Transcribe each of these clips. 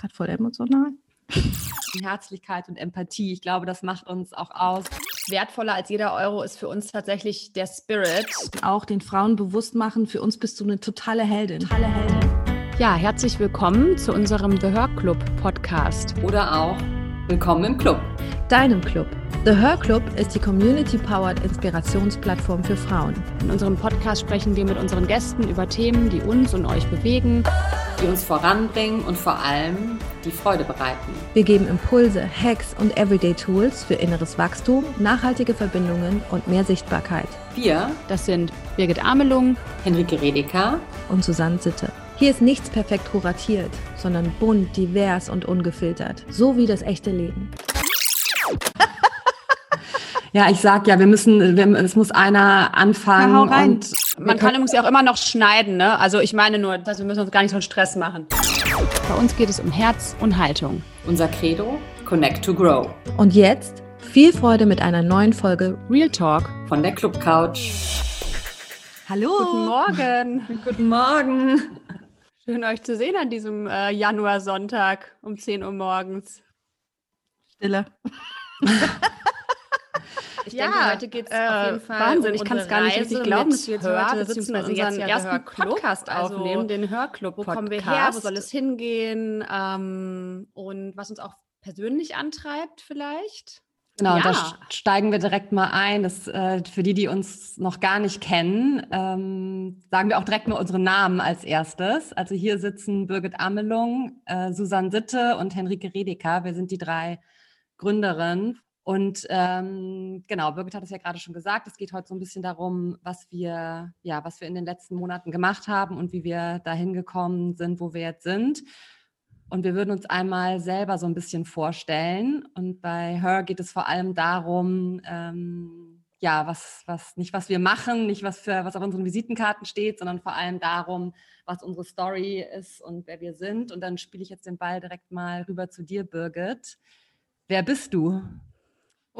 gerade voll emotional. Herzlichkeit und Empathie. Ich glaube, das macht uns auch aus. Wertvoller als jeder Euro ist für uns tatsächlich der Spirit. Auch den Frauen bewusst machen, für uns bist du eine totale Heldin. Totale Heldin. Ja, herzlich willkommen zu unserem The Her Club Podcast. Oder auch Willkommen im Club. Deinem Club. The Her Club ist die Community-Powered Inspirationsplattform für Frauen. In unserem Podcast sprechen wir mit unseren Gästen über Themen, die uns und euch bewegen, die uns voranbringen und vor allem die Freude bereiten. Wir geben Impulse, Hacks und Everyday-Tools für inneres Wachstum, nachhaltige Verbindungen und mehr Sichtbarkeit. Wir, das sind Birgit Amelung, Henrike Redeker und Susanne Sitte. Hier ist nichts perfekt kuratiert, sondern bunt, divers und ungefiltert, so wie das echte Leben. Ja, ich sag ja, wir müssen, wir, es muss einer anfangen. Ja, rein. Und Man kann übrigens ja auch immer noch schneiden, ne? Also ich meine nur, dass wir müssen uns gar nicht so einen Stress machen. Bei uns geht es um Herz und Haltung. Unser Credo, Connect to Grow. Und jetzt viel Freude mit einer neuen Folge Real Talk von der Club Couch. Hallo. Guten Morgen. Guten Morgen. Schön euch zu sehen an diesem äh, Januarsonntag um 10 Uhr morgens. Stille. Ich ja, denke, heute geht es äh, auf jeden Fall Wahnsinn, um ich kann es gar nicht richtig glauben, dass wir jetzt Hör, heute sitzen und unseren ja ersten Podcast also, aufnehmen, den Hörclub Podcast. Wo kommen wir her, wo soll es hingehen ähm, und was uns auch persönlich antreibt vielleicht? Genau, ja. da steigen wir direkt mal ein. Das, äh, für die, die uns noch gar nicht kennen, ähm, sagen wir auch direkt mal unsere Namen als erstes. Also hier sitzen Birgit Amelung, äh, Susanne Sitte und Henrike Redeker. Wir sind die drei Gründerinnen und ähm, genau, Birgit hat es ja gerade schon gesagt, es geht heute so ein bisschen darum, was wir, ja, was wir in den letzten Monaten gemacht haben und wie wir dahin gekommen sind, wo wir jetzt sind. Und wir würden uns einmal selber so ein bisschen vorstellen. Und bei Her geht es vor allem darum, ähm, ja, was, was, nicht was wir machen, nicht was, für, was auf unseren Visitenkarten steht, sondern vor allem darum, was unsere Story ist und wer wir sind. Und dann spiele ich jetzt den Ball direkt mal rüber zu dir, Birgit. Wer bist du?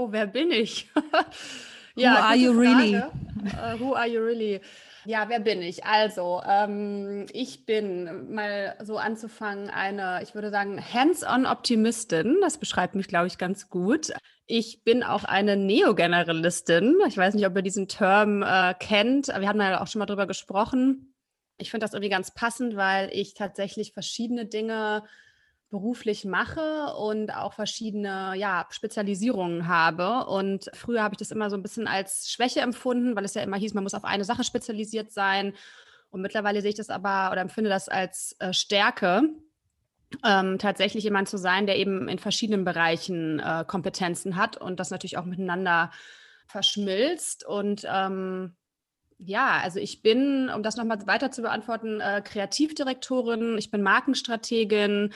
Oh, wer bin ich? ja, who are you Frage. really? Uh, who are you really? Ja, wer bin ich? Also, ähm, ich bin mal so anzufangen eine, ich würde sagen, hands-on Optimistin. Das beschreibt mich, glaube ich, ganz gut. Ich bin auch eine Neogeneralistin. Ich weiß nicht, ob ihr diesen Term äh, kennt. Wir haben ja auch schon mal drüber gesprochen. Ich finde das irgendwie ganz passend, weil ich tatsächlich verschiedene Dinge beruflich mache und auch verschiedene ja, Spezialisierungen habe. Und früher habe ich das immer so ein bisschen als Schwäche empfunden, weil es ja immer hieß, man muss auf eine Sache spezialisiert sein. Und mittlerweile sehe ich das aber oder empfinde das als äh, Stärke, ähm, tatsächlich jemand zu sein, der eben in verschiedenen Bereichen äh, Kompetenzen hat und das natürlich auch miteinander verschmilzt. Und ähm, ja, also ich bin, um das nochmal weiter zu beantworten, äh, Kreativdirektorin, ich bin Markenstrategin,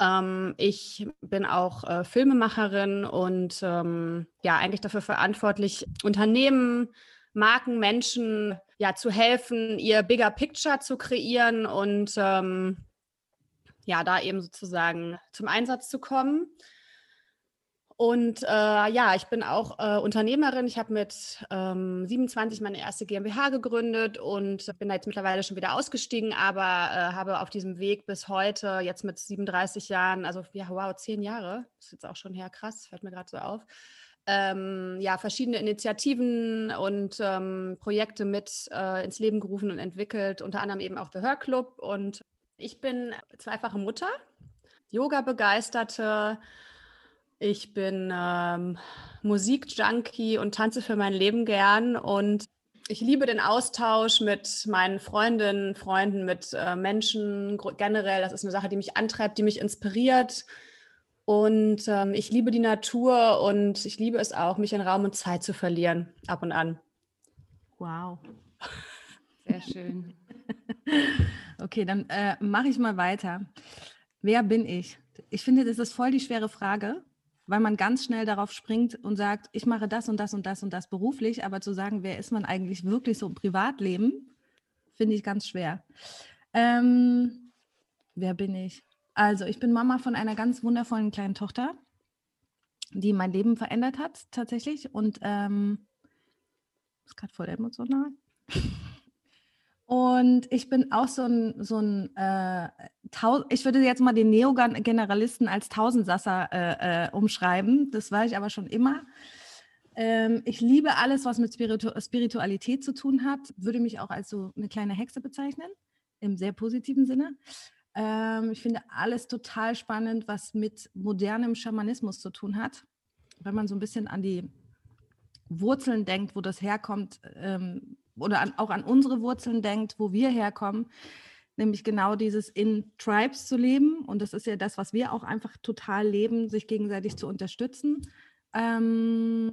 ähm, ich bin auch äh, Filmemacherin und ähm, ja, eigentlich dafür verantwortlich, Unternehmen, Marken, Menschen ja zu helfen, ihr Bigger Picture zu kreieren und ähm, ja, da eben sozusagen zum Einsatz zu kommen. Und äh, ja, ich bin auch äh, Unternehmerin. Ich habe mit ähm, 27 meine erste GmbH gegründet und bin da jetzt mittlerweile schon wieder ausgestiegen, aber äh, habe auf diesem Weg bis heute, jetzt mit 37 Jahren, also ja, wow, zehn Jahre, ist jetzt auch schon her, krass, fällt mir gerade so auf. Ähm, ja, verschiedene Initiativen und ähm, Projekte mit äh, ins Leben gerufen und entwickelt, unter anderem eben auch The Her Club. Und ich bin zweifache Mutter, Yoga-Begeisterte, ich bin ähm, Musikjunkie und tanze für mein Leben gern und ich liebe den Austausch mit meinen Freundinnen, Freunden, mit äh, Menschen generell. Das ist eine Sache, die mich antreibt, die mich inspiriert. Und ähm, ich liebe die Natur und ich liebe es auch, mich in Raum und Zeit zu verlieren, ab und an. Wow. Sehr schön. okay, dann äh, mache ich mal weiter. Wer bin ich? Ich finde, das ist voll die schwere Frage, weil man ganz schnell darauf springt und sagt, ich mache das und das und das und das beruflich, aber zu sagen, wer ist man eigentlich wirklich so im Privatleben, finde ich ganz schwer. Ähm, wer bin ich? Also, ich bin Mama von einer ganz wundervollen kleinen Tochter, die mein Leben verändert hat, tatsächlich. Und ähm, ist gerade voll emotional. Und ich bin auch so ein, so ein äh, ich würde jetzt mal den Neogeneralisten als Tausendsasser äh, äh, umschreiben. Das war ich aber schon immer. Ähm, ich liebe alles, was mit Spiritu Spiritualität zu tun hat. Würde mich auch als so eine kleine Hexe bezeichnen, im sehr positiven Sinne. Ähm, ich finde alles total spannend, was mit modernem Schamanismus zu tun hat. Wenn man so ein bisschen an die Wurzeln denkt, wo das herkommt, ähm, oder an, auch an unsere Wurzeln denkt, wo wir herkommen, nämlich genau dieses in Tribes zu leben. Und das ist ja das, was wir auch einfach total leben, sich gegenseitig zu unterstützen. Ähm,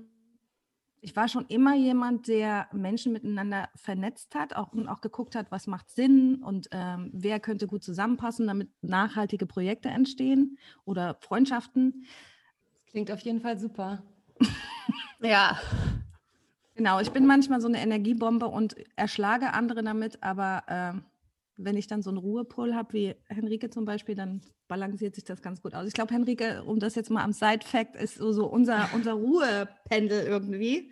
ich war schon immer jemand, der Menschen miteinander vernetzt hat auch, und auch geguckt hat, was macht Sinn und ähm, wer könnte gut zusammenpassen, damit nachhaltige Projekte entstehen oder Freundschaften. Das klingt auf jeden Fall super. ja. Genau, ich bin manchmal so eine Energiebombe und erschlage andere damit, aber äh, wenn ich dann so einen Ruhepol habe, wie Henrike zum Beispiel, dann balanciert sich das ganz gut aus. Ich glaube, Henrike, um das jetzt mal am Side-Fact, ist so, so unser, unser Ruhependel irgendwie,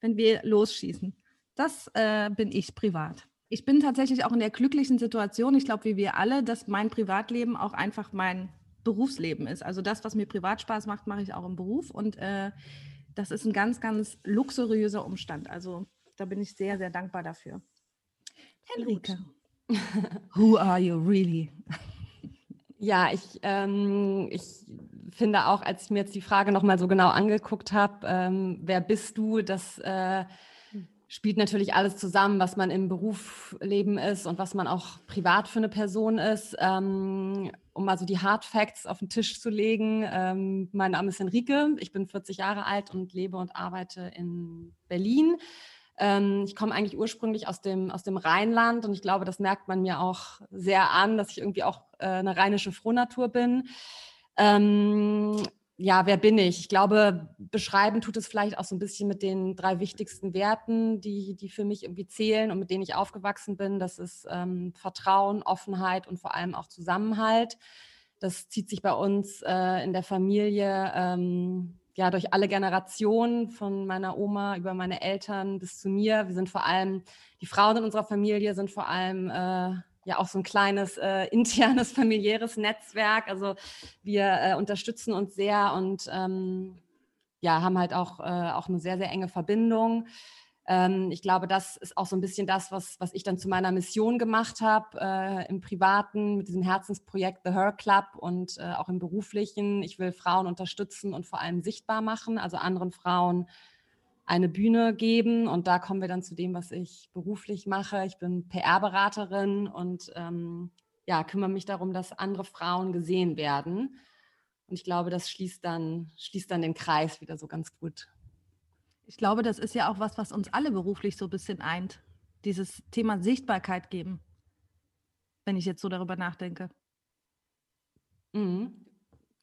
wenn wir losschießen. Das äh, bin ich privat. Ich bin tatsächlich auch in der glücklichen Situation, ich glaube, wie wir alle, dass mein Privatleben auch einfach mein Berufsleben ist. Also das, was mir privat Spaß macht, mache ich auch im Beruf. Und äh, das ist ein ganz, ganz luxuriöser Umstand. Also da bin ich sehr, sehr dankbar dafür. Henrike, who are you really? Ja, ich, ähm, ich finde auch, als ich mir jetzt die Frage nochmal so genau angeguckt habe, ähm, wer bist du, das äh, spielt natürlich alles zusammen, was man im Berufsleben ist und was man auch privat für eine Person ist. Ähm, um mal so die Hard Facts auf den Tisch zu legen. Ähm, mein Name ist Henrike, ich bin 40 Jahre alt und lebe und arbeite in Berlin. Ähm, ich komme eigentlich ursprünglich aus dem, aus dem Rheinland und ich glaube, das merkt man mir auch sehr an, dass ich irgendwie auch äh, eine rheinische Frohnatur bin. Ähm, ja, wer bin ich? Ich glaube, beschreiben tut es vielleicht auch so ein bisschen mit den drei wichtigsten Werten, die, die für mich irgendwie zählen und mit denen ich aufgewachsen bin. Das ist ähm, Vertrauen, Offenheit und vor allem auch Zusammenhalt. Das zieht sich bei uns äh, in der Familie ähm, ja durch alle Generationen, von meiner Oma über meine Eltern bis zu mir. Wir sind vor allem, die Frauen in unserer Familie sind vor allem äh, ja auch so ein kleines äh, internes familiäres Netzwerk. Also wir äh, unterstützen uns sehr und ähm, ja, haben halt auch, äh, auch eine sehr, sehr enge Verbindung. Ähm, ich glaube, das ist auch so ein bisschen das, was, was ich dann zu meiner Mission gemacht habe, äh, im Privaten mit diesem Herzensprojekt The Her Club und äh, auch im Beruflichen. Ich will Frauen unterstützen und vor allem sichtbar machen, also anderen Frauen eine Bühne geben. Und da kommen wir dann zu dem, was ich beruflich mache. Ich bin PR-Beraterin und ähm, ja, kümmere mich darum, dass andere Frauen gesehen werden. Und ich glaube, das schließt dann, schließt dann den Kreis wieder so ganz gut. Ich glaube, das ist ja auch was, was uns alle beruflich so ein bisschen eint. Dieses Thema Sichtbarkeit geben, wenn ich jetzt so darüber nachdenke. Mhm.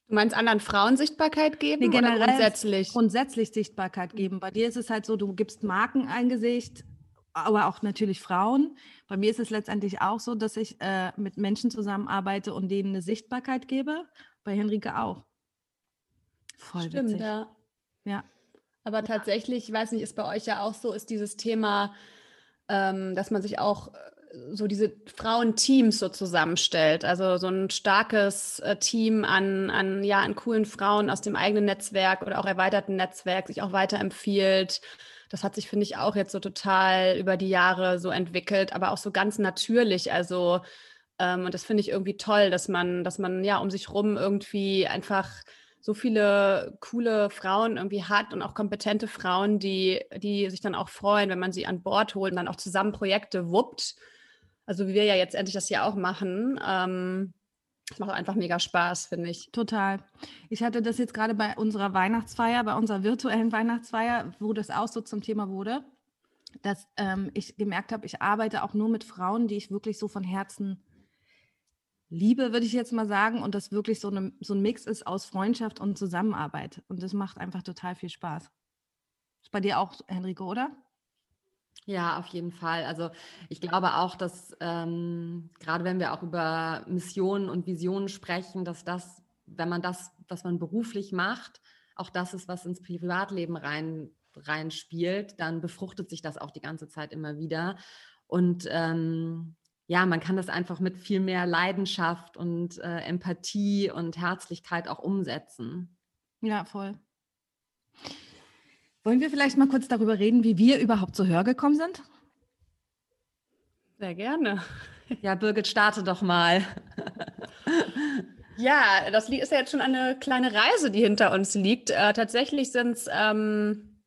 Du meinst anderen Frauen Sichtbarkeit geben nee, generell oder grundsätzlich? Grundsätzlich Sichtbarkeit geben. Bei dir ist es halt so, du gibst Marken ein Gesicht, aber auch natürlich Frauen. Bei mir ist es letztendlich auch so, dass ich äh, mit Menschen zusammenarbeite und denen eine Sichtbarkeit gebe. Bei Henrike auch. Voll Stimmt, witzig. ja. Ja. Aber tatsächlich, ich weiß nicht, ist bei euch ja auch so, ist dieses Thema, ähm, dass man sich auch so diese Frauenteams so zusammenstellt. Also so ein starkes äh, Team an, an, ja, an coolen Frauen aus dem eigenen Netzwerk oder auch erweiterten Netzwerk sich auch weiterempfiehlt. Das hat sich, finde ich, auch jetzt so total über die Jahre so entwickelt, aber auch so ganz natürlich. Also, ähm, und das finde ich irgendwie toll, dass man, dass man ja um sich rum irgendwie einfach so viele coole Frauen irgendwie hat und auch kompetente Frauen, die, die sich dann auch freuen, wenn man sie an Bord holt und dann auch zusammen Projekte wuppt also wie wir ja jetzt endlich das hier auch machen. Ähm, das macht einfach mega Spaß, finde ich. Total. Ich hatte das jetzt gerade bei unserer Weihnachtsfeier, bei unserer virtuellen Weihnachtsfeier, wo das auch so zum Thema wurde, dass ähm, ich gemerkt habe, ich arbeite auch nur mit Frauen, die ich wirklich so von Herzen liebe, würde ich jetzt mal sagen, und das wirklich so, eine, so ein Mix ist aus Freundschaft und Zusammenarbeit. Und das macht einfach total viel Spaß. Ist bei dir auch, Henrike, oder? Ja, auf jeden Fall. Also ich glaube auch, dass ähm, gerade wenn wir auch über Missionen und Visionen sprechen, dass das, wenn man das, was man beruflich macht, auch das ist, was ins Privatleben rein reinspielt, dann befruchtet sich das auch die ganze Zeit immer wieder. Und ähm, ja, man kann das einfach mit viel mehr Leidenschaft und äh, Empathie und Herzlichkeit auch umsetzen. Ja, voll. Wollen wir vielleicht mal kurz darüber reden, wie wir überhaupt zu Hör gekommen sind? Sehr gerne. Ja, Birgit, starte doch mal. Ja, das ist ja jetzt schon eine kleine Reise, die hinter uns liegt. Äh, tatsächlich sind es ähm,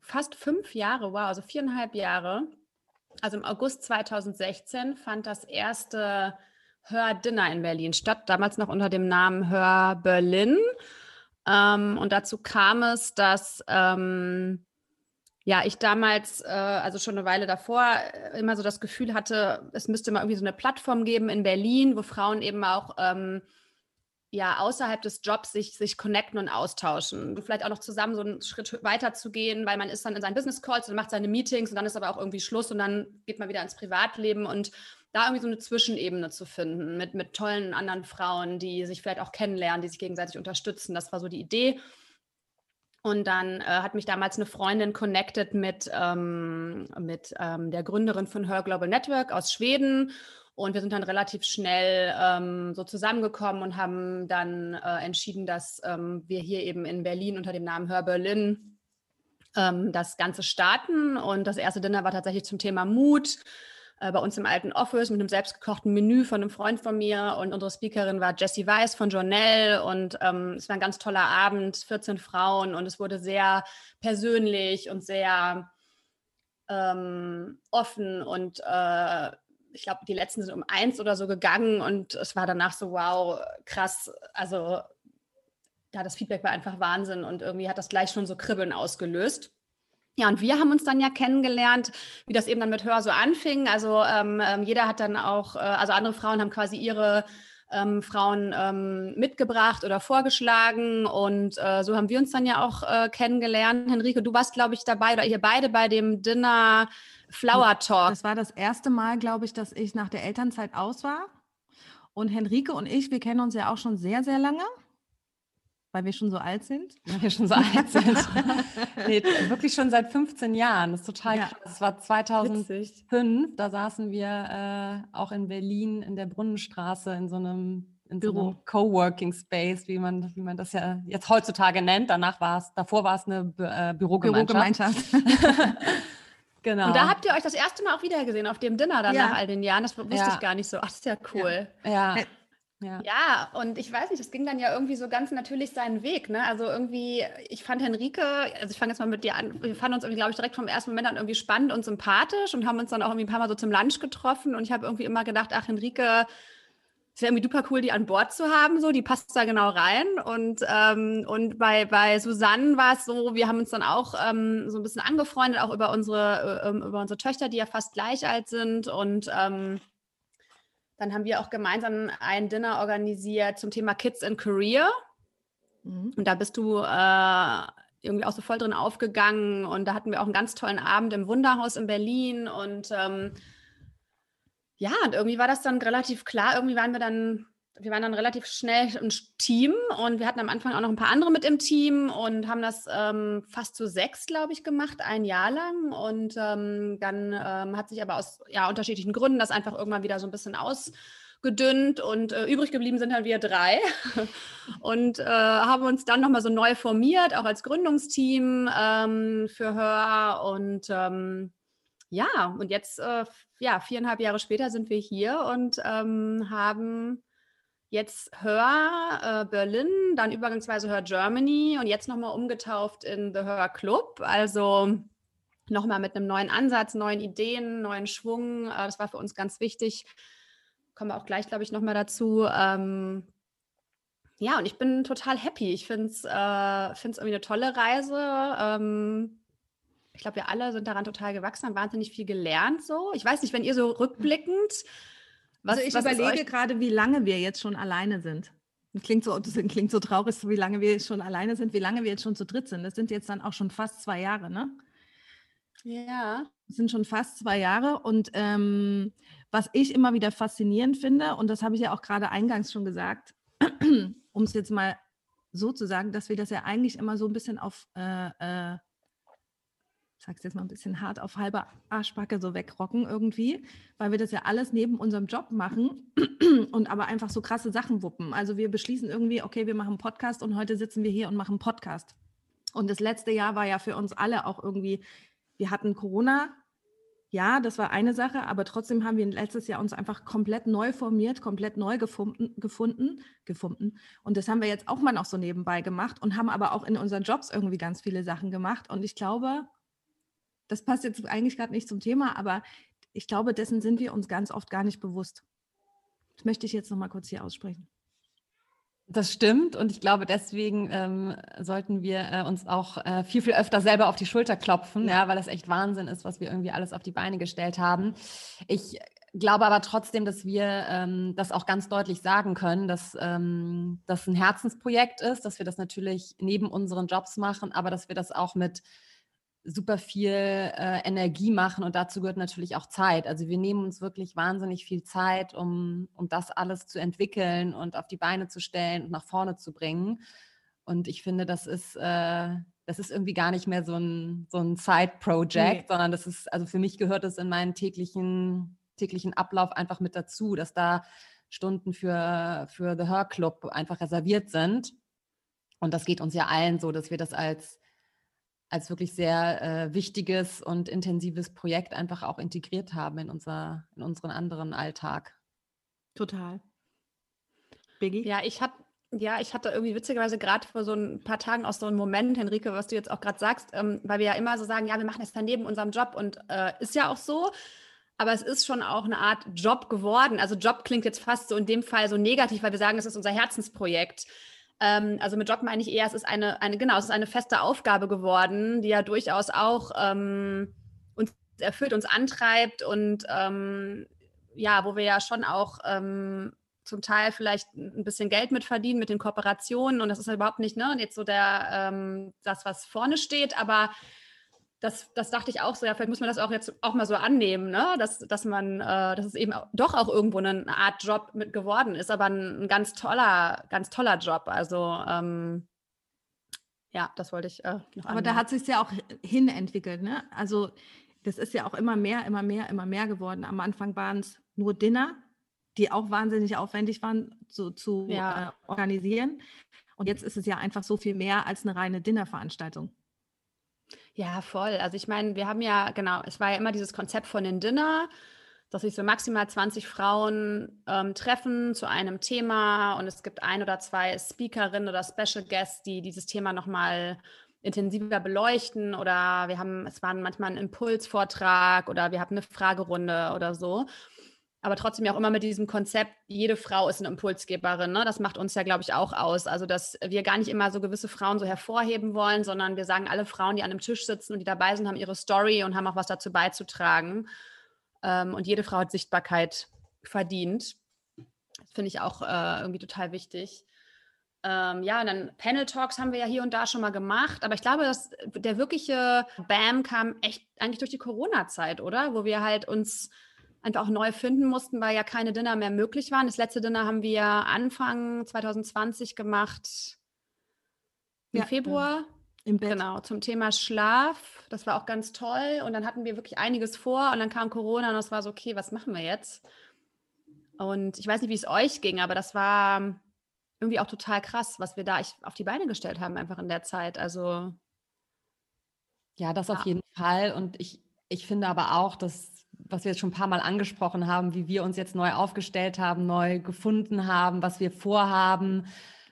fast fünf Jahre, wow, also viereinhalb Jahre. Also im August 2016 fand das erste Hör-Dinner in Berlin statt, damals noch unter dem Namen Hör Berlin. Ähm, und dazu kam es, dass ähm, ja, ich damals, äh, also schon eine Weile davor, äh, immer so das Gefühl hatte, es müsste mal irgendwie so eine Plattform geben in Berlin, wo Frauen eben auch ähm, ja außerhalb des Jobs sich, sich connecten und austauschen. Und vielleicht auch noch zusammen so einen Schritt weiter zu gehen, weil man ist dann in seinen Business Calls und macht seine Meetings und dann ist aber auch irgendwie Schluss und dann geht man wieder ins Privatleben und da irgendwie so eine Zwischenebene zu finden mit, mit tollen anderen Frauen, die sich vielleicht auch kennenlernen, die sich gegenseitig unterstützen. Das war so die Idee. Und dann äh, hat mich damals eine Freundin connected mit, ähm, mit ähm, der Gründerin von Her Global Network aus Schweden. Und wir sind dann relativ schnell ähm, so zusammengekommen und haben dann äh, entschieden, dass ähm, wir hier eben in Berlin unter dem Namen Her Berlin ähm, das Ganze starten. Und das erste Dinner war tatsächlich zum Thema Mut äh, bei uns im alten Office mit einem selbstgekochten Menü von einem Freund von mir. Und unsere Speakerin war Jessie Weiss von Journelle und ähm, es war ein ganz toller Abend, 14 Frauen. Und es wurde sehr persönlich und sehr ähm, offen und äh, ich glaube, die letzten sind um eins oder so gegangen und es war danach so, wow, krass, also ja, das Feedback war einfach Wahnsinn und irgendwie hat das gleich schon so Kribbeln ausgelöst. Ja, und wir haben uns dann ja kennengelernt, wie das eben dann mit Hör so anfing. Also ähm, ähm, jeder hat dann auch, äh, also andere Frauen haben quasi ihre ähm, Frauen ähm, mitgebracht oder vorgeschlagen. Und äh, so haben wir uns dann ja auch äh, kennengelernt. Henrike, du warst, glaube ich, dabei oder ihr beide bei dem Dinner Flower Talk. Das war das erste Mal, glaube ich, dass ich nach der Elternzeit aus war. Und Henrike und ich, wir kennen uns ja auch schon sehr, sehr lange weil wir schon so alt sind? Weil wir schon so alt sind. nee, wirklich schon seit 15 Jahren. Das ist total ja. krass. Das war 2005. Witzig. Da saßen wir äh, auch in Berlin in der Brunnenstraße in so einem in Büro. So einem Coworking Space, wie man, wie man das ja jetzt heutzutage nennt. Danach war es, davor war es eine Bü äh, Bürogemeinschaft. Bürogemeinschaft. genau. Und da habt ihr euch das erste Mal auch wieder gesehen auf dem Dinner dann ja. nach all den Jahren. Das wusste ja. ich gar nicht so. Ach, das ist ja cool. ja. Ja. ja, und ich weiß nicht, es ging dann ja irgendwie so ganz natürlich seinen Weg. Ne? Also irgendwie, ich fand Henrike, also ich fange jetzt mal mit dir an, wir fanden uns irgendwie, glaube ich, direkt vom ersten Moment an irgendwie spannend und sympathisch und haben uns dann auch irgendwie ein paar Mal so zum Lunch getroffen. Und ich habe irgendwie immer gedacht, ach, Henrike, es wäre irgendwie super cool, die an Bord zu haben, so, die passt da genau rein. Und, ähm, und bei, bei Susanne war es so, wir haben uns dann auch ähm, so ein bisschen angefreundet, auch über unsere, äh, über unsere Töchter, die ja fast gleich alt sind. Und ähm, dann haben wir auch gemeinsam ein Dinner organisiert zum Thema Kids in Career. Mhm. Und da bist du äh, irgendwie auch so voll drin aufgegangen. Und da hatten wir auch einen ganz tollen Abend im Wunderhaus in Berlin. Und ähm, ja, und irgendwie war das dann relativ klar. Irgendwie waren wir dann wir waren dann relativ schnell ein Team und wir hatten am Anfang auch noch ein paar andere mit im Team und haben das ähm, fast zu sechs, glaube ich, gemacht, ein Jahr lang. Und ähm, dann ähm, hat sich aber aus ja, unterschiedlichen Gründen das einfach irgendwann wieder so ein bisschen ausgedünnt und äh, übrig geblieben sind dann wir drei und äh, haben uns dann nochmal so neu formiert, auch als Gründungsteam ähm, für Hör und ähm, ja, und jetzt, äh, ja, viereinhalb Jahre später sind wir hier und ähm, haben jetzt Hör äh, Berlin, dann übergangsweise Hör Germany und jetzt nochmal umgetauft in The Hör Club. Also nochmal mit einem neuen Ansatz, neuen Ideen, neuen Schwung. Äh, das war für uns ganz wichtig. Kommen wir auch gleich, glaube ich, nochmal dazu. Ähm, ja, und ich bin total happy. Ich finde es äh, irgendwie eine tolle Reise. Ähm, ich glaube, wir alle sind daran total gewachsen, haben wahnsinnig viel gelernt. So, ich weiß nicht, wenn ihr so rückblickend was, also ich was überlege gerade, wie lange wir jetzt schon alleine sind. Das klingt so, das klingt so traurig, wie lange wir schon alleine sind, wie lange wir jetzt schon zu dritt sind. Das sind jetzt dann auch schon fast zwei Jahre, ne? Ja. Das sind schon fast zwei Jahre. Und ähm, was ich immer wieder faszinierend finde, und das habe ich ja auch gerade eingangs schon gesagt, um es jetzt mal so zu sagen, dass wir das ja eigentlich immer so ein bisschen auf äh, äh, sag's jetzt mal ein bisschen hart, auf halber Arschbacke so wegrocken irgendwie, weil wir das ja alles neben unserem Job machen und aber einfach so krasse Sachen wuppen. Also wir beschließen irgendwie, okay, wir machen Podcast und heute sitzen wir hier und machen Podcast. Und das letzte Jahr war ja für uns alle auch irgendwie, wir hatten Corona, ja, das war eine Sache, aber trotzdem haben wir letztes Jahr uns einfach komplett neu formiert, komplett neu gefunden, gefunden, gefunden. Und das haben wir jetzt auch mal noch so nebenbei gemacht und haben aber auch in unseren Jobs irgendwie ganz viele Sachen gemacht. Und ich glaube, das passt jetzt eigentlich gerade nicht zum Thema, aber ich glaube, dessen sind wir uns ganz oft gar nicht bewusst. Das möchte ich jetzt noch mal kurz hier aussprechen. Das stimmt und ich glaube, deswegen ähm, sollten wir äh, uns auch äh, viel, viel öfter selber auf die Schulter klopfen, ja. ja, weil das echt Wahnsinn ist, was wir irgendwie alles auf die Beine gestellt haben. Ich glaube aber trotzdem, dass wir ähm, das auch ganz deutlich sagen können, dass ähm, das ein Herzensprojekt ist, dass wir das natürlich neben unseren Jobs machen, aber dass wir das auch mit super viel äh, Energie machen und dazu gehört natürlich auch Zeit. Also wir nehmen uns wirklich wahnsinnig viel Zeit, um, um das alles zu entwickeln und auf die Beine zu stellen und nach vorne zu bringen. Und ich finde, das ist, äh, das ist irgendwie gar nicht mehr so ein, so ein Side-Project, nee. sondern das ist, also für mich gehört es in meinen täglichen, täglichen Ablauf einfach mit dazu, dass da Stunden für, für The Her Club einfach reserviert sind. Und das geht uns ja allen so, dass wir das als als wirklich sehr äh, wichtiges und intensives Projekt einfach auch integriert haben in, unser, in unseren anderen Alltag. Total. Biggie? Ja, ich habe ja, ich hatte irgendwie witzigerweise gerade vor so ein paar Tagen auch so einen Moment, Henrike, was du jetzt auch gerade sagst, ähm, weil wir ja immer so sagen, ja, wir machen das dann neben unserem Job und äh, ist ja auch so. Aber es ist schon auch eine Art Job geworden. Also Job klingt jetzt fast so in dem Fall so negativ, weil wir sagen, es ist unser Herzensprojekt. Ähm, also mit Job meine ich eher, es ist eine, eine, genau, es ist eine feste Aufgabe geworden, die ja durchaus auch ähm, uns erfüllt, uns antreibt und ähm, ja, wo wir ja schon auch ähm, zum Teil vielleicht ein bisschen Geld mit verdienen mit den Kooperationen und das ist ja überhaupt nicht ne, jetzt so der ähm, das, was vorne steht, aber das, das dachte ich auch so, ja, vielleicht muss man das auch jetzt auch mal so annehmen, ne? dass, dass man, äh, dass es eben doch auch irgendwo eine Art Job mit geworden ist, aber ein, ein ganz toller, ganz toller Job. Also ähm, ja, das wollte ich äh, noch Aber da hat sich ja auch hin entwickelt, ne? Also das ist ja auch immer mehr, immer mehr, immer mehr geworden. Am Anfang waren es nur Dinner, die auch wahnsinnig aufwendig waren zu, zu ja. äh, organisieren. Und jetzt ist es ja einfach so viel mehr als eine reine Dinnerveranstaltung. Ja, voll. Also ich meine, wir haben ja, genau, es war ja immer dieses Konzept von den Dinner, dass sich so maximal 20 Frauen ähm, treffen zu einem Thema und es gibt ein oder zwei Speakerinnen oder Special Guests, die dieses Thema nochmal intensiver beleuchten oder wir haben, es war manchmal ein Impulsvortrag oder wir haben eine Fragerunde oder so aber trotzdem ja auch immer mit diesem Konzept, jede Frau ist eine Impulsgeberin. Ne? Das macht uns ja, glaube ich, auch aus. Also, dass wir gar nicht immer so gewisse Frauen so hervorheben wollen, sondern wir sagen, alle Frauen, die an einem Tisch sitzen und die dabei sind, haben ihre Story und haben auch was dazu beizutragen. Ähm, und jede Frau hat Sichtbarkeit verdient. Das finde ich auch äh, irgendwie total wichtig. Ähm, ja, und dann Panel Talks haben wir ja hier und da schon mal gemacht, aber ich glaube, dass der wirkliche Bam kam echt eigentlich durch die Corona-Zeit, oder? Wo wir halt uns einfach auch neu finden mussten, weil ja keine Dinner mehr möglich waren. Das letzte Dinner haben wir Anfang 2020 gemacht, im ja, Februar. Im Bett. Genau, zum Thema Schlaf. Das war auch ganz toll. Und dann hatten wir wirklich einiges vor und dann kam Corona und es war so, okay, was machen wir jetzt? Und ich weiß nicht, wie es euch ging, aber das war irgendwie auch total krass, was wir da auf die Beine gestellt haben, einfach in der Zeit. Also. Ja, das ja. auf jeden Fall. Und ich, ich finde aber auch, dass was wir jetzt schon ein paar Mal angesprochen haben, wie wir uns jetzt neu aufgestellt haben, neu gefunden haben, was wir vorhaben,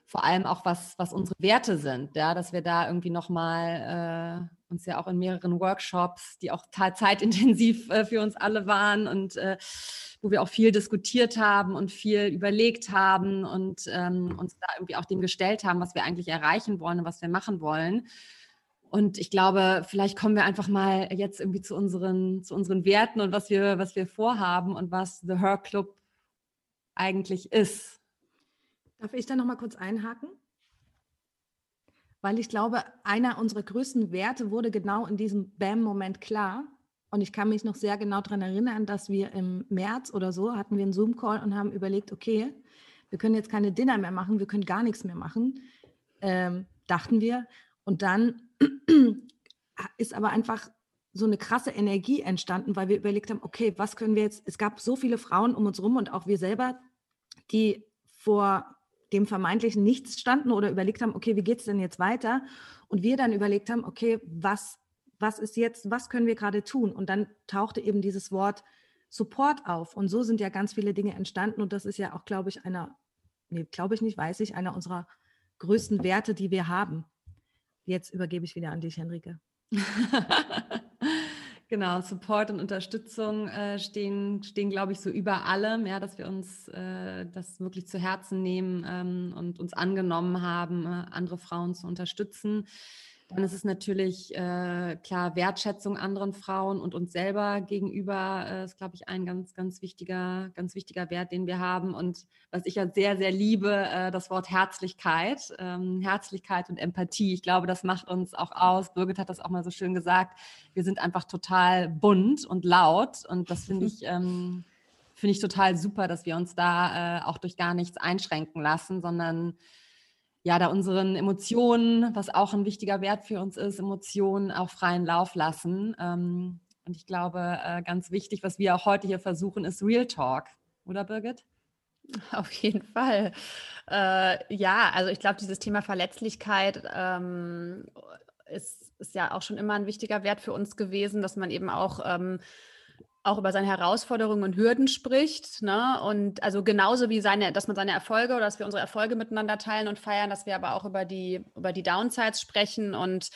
vor allem auch was, was unsere Werte sind, ja, dass wir da irgendwie nochmal äh, uns ja auch in mehreren Workshops, die auch zeitintensiv äh, für uns alle waren und äh, wo wir auch viel diskutiert haben und viel überlegt haben und ähm, uns da irgendwie auch dem gestellt haben, was wir eigentlich erreichen wollen und was wir machen wollen. Und ich glaube, vielleicht kommen wir einfach mal jetzt irgendwie zu unseren, zu unseren Werten und was wir, was wir vorhaben und was The Her Club eigentlich ist. Darf ich da noch mal kurz einhaken? Weil ich glaube, einer unserer größten Werte wurde genau in diesem Bam-Moment klar. Und ich kann mich noch sehr genau daran erinnern, dass wir im März oder so hatten wir einen Zoom-Call und haben überlegt, okay, wir können jetzt keine Dinner mehr machen, wir können gar nichts mehr machen, ähm, dachten wir. Und dann ist aber einfach so eine krasse Energie entstanden, weil wir überlegt haben, okay, was können wir jetzt, es gab so viele Frauen um uns rum und auch wir selber, die vor dem vermeintlichen Nichts standen oder überlegt haben, okay, wie geht es denn jetzt weiter? Und wir dann überlegt haben, okay, was, was ist jetzt, was können wir gerade tun? Und dann tauchte eben dieses Wort Support auf. Und so sind ja ganz viele Dinge entstanden. Und das ist ja auch, glaube ich, einer, nee, glaube ich nicht, weiß ich, einer unserer größten Werte, die wir haben. Jetzt übergebe ich wieder an dich, Henrike. Genau, Support und Unterstützung äh, stehen, stehen glaube ich, so über allem, ja, dass wir uns äh, das wirklich zu Herzen nehmen ähm, und uns angenommen haben, äh, andere Frauen zu unterstützen. Dann ist es natürlich äh, klar Wertschätzung anderen Frauen und uns selber gegenüber äh, ist, glaube ich, ein ganz, ganz wichtiger, ganz wichtiger Wert, den wir haben. Und was ich ja sehr, sehr liebe, äh, das Wort Herzlichkeit, ähm, Herzlichkeit und Empathie. Ich glaube, das macht uns auch aus. Birgit hat das auch mal so schön gesagt. Wir sind einfach total bunt und laut und das finde ich ähm, finde ich total super, dass wir uns da äh, auch durch gar nichts einschränken lassen, sondern ja, da unseren Emotionen, was auch ein wichtiger Wert für uns ist, Emotionen auch freien Lauf lassen. Ähm, und ich glaube, äh, ganz wichtig, was wir auch heute hier versuchen, ist Real Talk. Oder Birgit? Auf jeden Fall. Äh, ja, also ich glaube, dieses Thema Verletzlichkeit ähm, ist, ist, ja auch schon immer ein wichtiger Wert für uns gewesen, dass man eben auch ähm, auch über seine Herausforderungen und Hürden spricht. Ne? Und also genauso wie seine, dass man seine Erfolge oder dass wir unsere Erfolge miteinander teilen und feiern, dass wir aber auch über die, über die Downsides sprechen. Und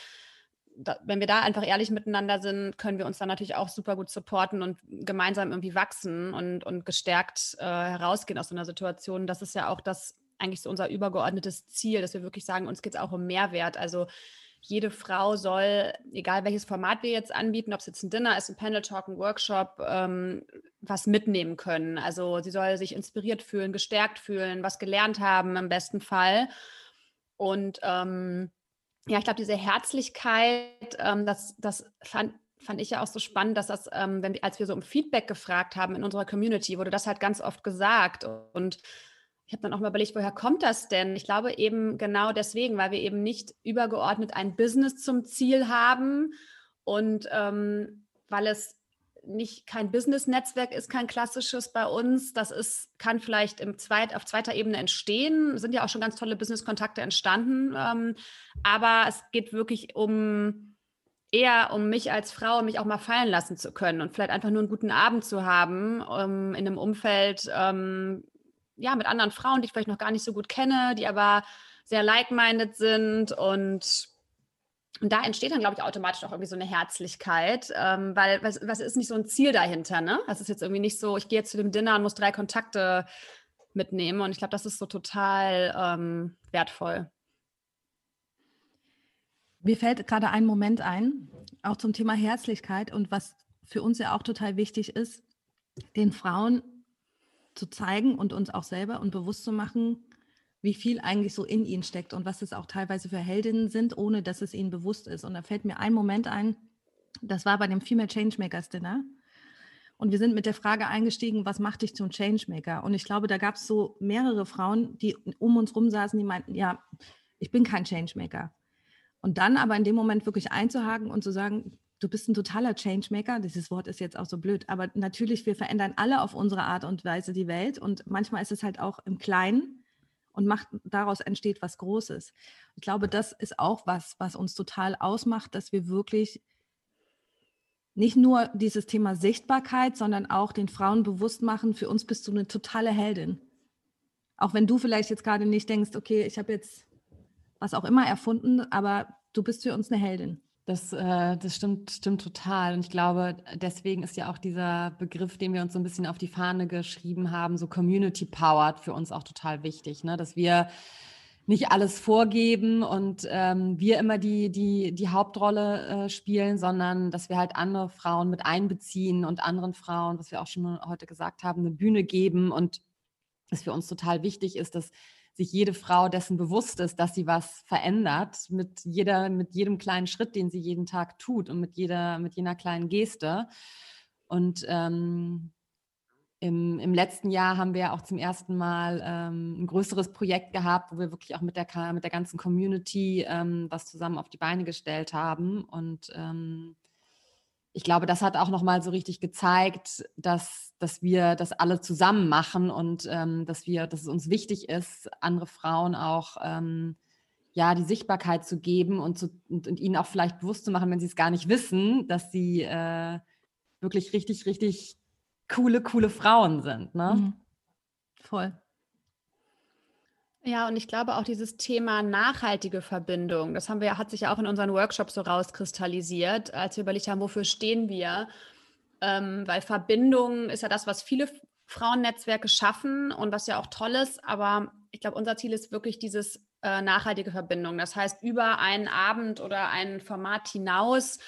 da, wenn wir da einfach ehrlich miteinander sind, können wir uns dann natürlich auch super gut supporten und gemeinsam irgendwie wachsen und, und gestärkt äh, herausgehen aus so einer Situation. Das ist ja auch das eigentlich so unser übergeordnetes Ziel, dass wir wirklich sagen, uns geht es auch um Mehrwert. Also jede Frau soll, egal welches Format wir jetzt anbieten, ob es jetzt ein Dinner ist, ein Panel Talk, ein Workshop, ähm, was mitnehmen können. Also sie soll sich inspiriert fühlen, gestärkt fühlen, was gelernt haben im besten Fall. Und ähm, ja, ich glaube, diese Herzlichkeit, ähm, das, das fand, fand ich ja auch so spannend, dass das, ähm, wenn, als wir so um Feedback gefragt haben in unserer Community, wurde das halt ganz oft gesagt. Und ich habe dann auch mal überlegt, woher kommt das denn? Ich glaube eben genau deswegen, weil wir eben nicht übergeordnet ein Business zum Ziel haben und ähm, weil es nicht kein Business-Netzwerk ist, kein klassisches bei uns. Das ist, kann vielleicht im Zweit, auf zweiter Ebene entstehen. Sind ja auch schon ganz tolle Business-Kontakte entstanden. Ähm, aber es geht wirklich um eher um mich als Frau, mich auch mal fallen lassen zu können und vielleicht einfach nur einen guten Abend zu haben um, ähm, in einem Umfeld, ähm, ja, mit anderen Frauen, die ich vielleicht noch gar nicht so gut kenne, die aber sehr like-minded sind und und da entsteht dann, glaube ich, automatisch auch irgendwie so eine Herzlichkeit, ähm, weil was, was ist nicht so ein Ziel dahinter, ne? Das ist jetzt irgendwie nicht so, ich gehe jetzt zu dem Dinner und muss drei Kontakte mitnehmen. Und ich glaube, das ist so total ähm, wertvoll. Mir fällt gerade ein Moment ein, auch zum Thema Herzlichkeit und was für uns ja auch total wichtig ist, den Frauen zu zeigen und uns auch selber und bewusst zu machen, wie viel eigentlich so in ihnen steckt und was es auch teilweise für Heldinnen sind, ohne dass es ihnen bewusst ist. Und da fällt mir ein Moment ein, das war bei dem Female Changemakers Dinner. Und wir sind mit der Frage eingestiegen, was macht dich zum Changemaker? Und ich glaube, da gab es so mehrere Frauen, die um uns rum saßen, die meinten, ja, ich bin kein Changemaker. Und dann aber in dem Moment wirklich einzuhaken und zu sagen, du bist ein totaler Changemaker. Dieses Wort ist jetzt auch so blöd, aber natürlich, wir verändern alle auf unsere Art und Weise die Welt und manchmal ist es halt auch im Kleinen und macht, daraus entsteht was Großes. Ich glaube, das ist auch was, was uns total ausmacht, dass wir wirklich nicht nur dieses Thema Sichtbarkeit, sondern auch den Frauen bewusst machen, für uns bist du eine totale Heldin. Auch wenn du vielleicht jetzt gerade nicht denkst, okay, ich habe jetzt was auch immer erfunden, aber du bist für uns eine Heldin. Das, äh, das stimmt, stimmt total. Und ich glaube, deswegen ist ja auch dieser Begriff, den wir uns so ein bisschen auf die Fahne geschrieben haben, so Community Powered für uns auch total wichtig, ne? dass wir nicht alles vorgeben und ähm, wir immer die, die, die Hauptrolle äh, spielen, sondern dass wir halt andere Frauen mit einbeziehen und anderen Frauen, was wir auch schon heute gesagt haben, eine Bühne geben und dass für uns total wichtig ist, dass sich jede Frau dessen bewusst ist, dass sie was verändert mit jeder, mit jedem kleinen Schritt, den sie jeden Tag tut und mit jeder, mit jener kleinen Geste. Und ähm, im, im, letzten Jahr haben wir auch zum ersten Mal ähm, ein größeres Projekt gehabt, wo wir wirklich auch mit der, mit der ganzen Community ähm, was zusammen auf die Beine gestellt haben. Und ähm, ich glaube, das hat auch nochmal so richtig gezeigt, dass, dass wir das alle zusammen machen und ähm, dass wir, dass es uns wichtig ist, andere Frauen auch ähm, ja, die Sichtbarkeit zu geben und, zu, und, und, ihnen auch vielleicht bewusst zu machen, wenn sie es gar nicht wissen, dass sie äh, wirklich richtig, richtig coole, coole Frauen sind. Ne? Mhm. Voll. Ja, und ich glaube auch dieses Thema nachhaltige Verbindung, das haben wir, hat sich ja auch in unseren Workshops so rauskristallisiert, als wir überlegt haben, wofür stehen wir. Ähm, weil Verbindung ist ja das, was viele Frauennetzwerke schaffen und was ja auch toll ist. Aber ich glaube, unser Ziel ist wirklich dieses äh, nachhaltige Verbindung. Das heißt, über einen Abend oder ein Format hinaus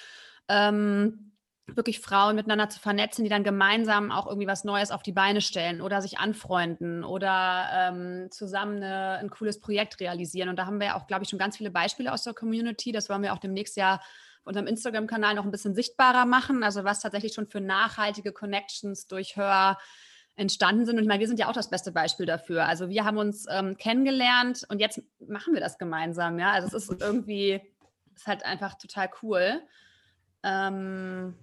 ähm, wirklich Frauen miteinander zu vernetzen, die dann gemeinsam auch irgendwie was Neues auf die Beine stellen oder sich anfreunden oder ähm, zusammen eine, ein cooles Projekt realisieren. Und da haben wir ja auch, glaube ich, schon ganz viele Beispiele aus der Community. Das wollen wir auch demnächst ja auf unserem Instagram-Kanal noch ein bisschen sichtbarer machen. Also was tatsächlich schon für nachhaltige Connections durch Hör entstanden sind. Und ich meine, wir sind ja auch das beste Beispiel dafür. Also wir haben uns ähm, kennengelernt und jetzt machen wir das gemeinsam. Ja, also es ist irgendwie, ist halt einfach total cool. Ähm,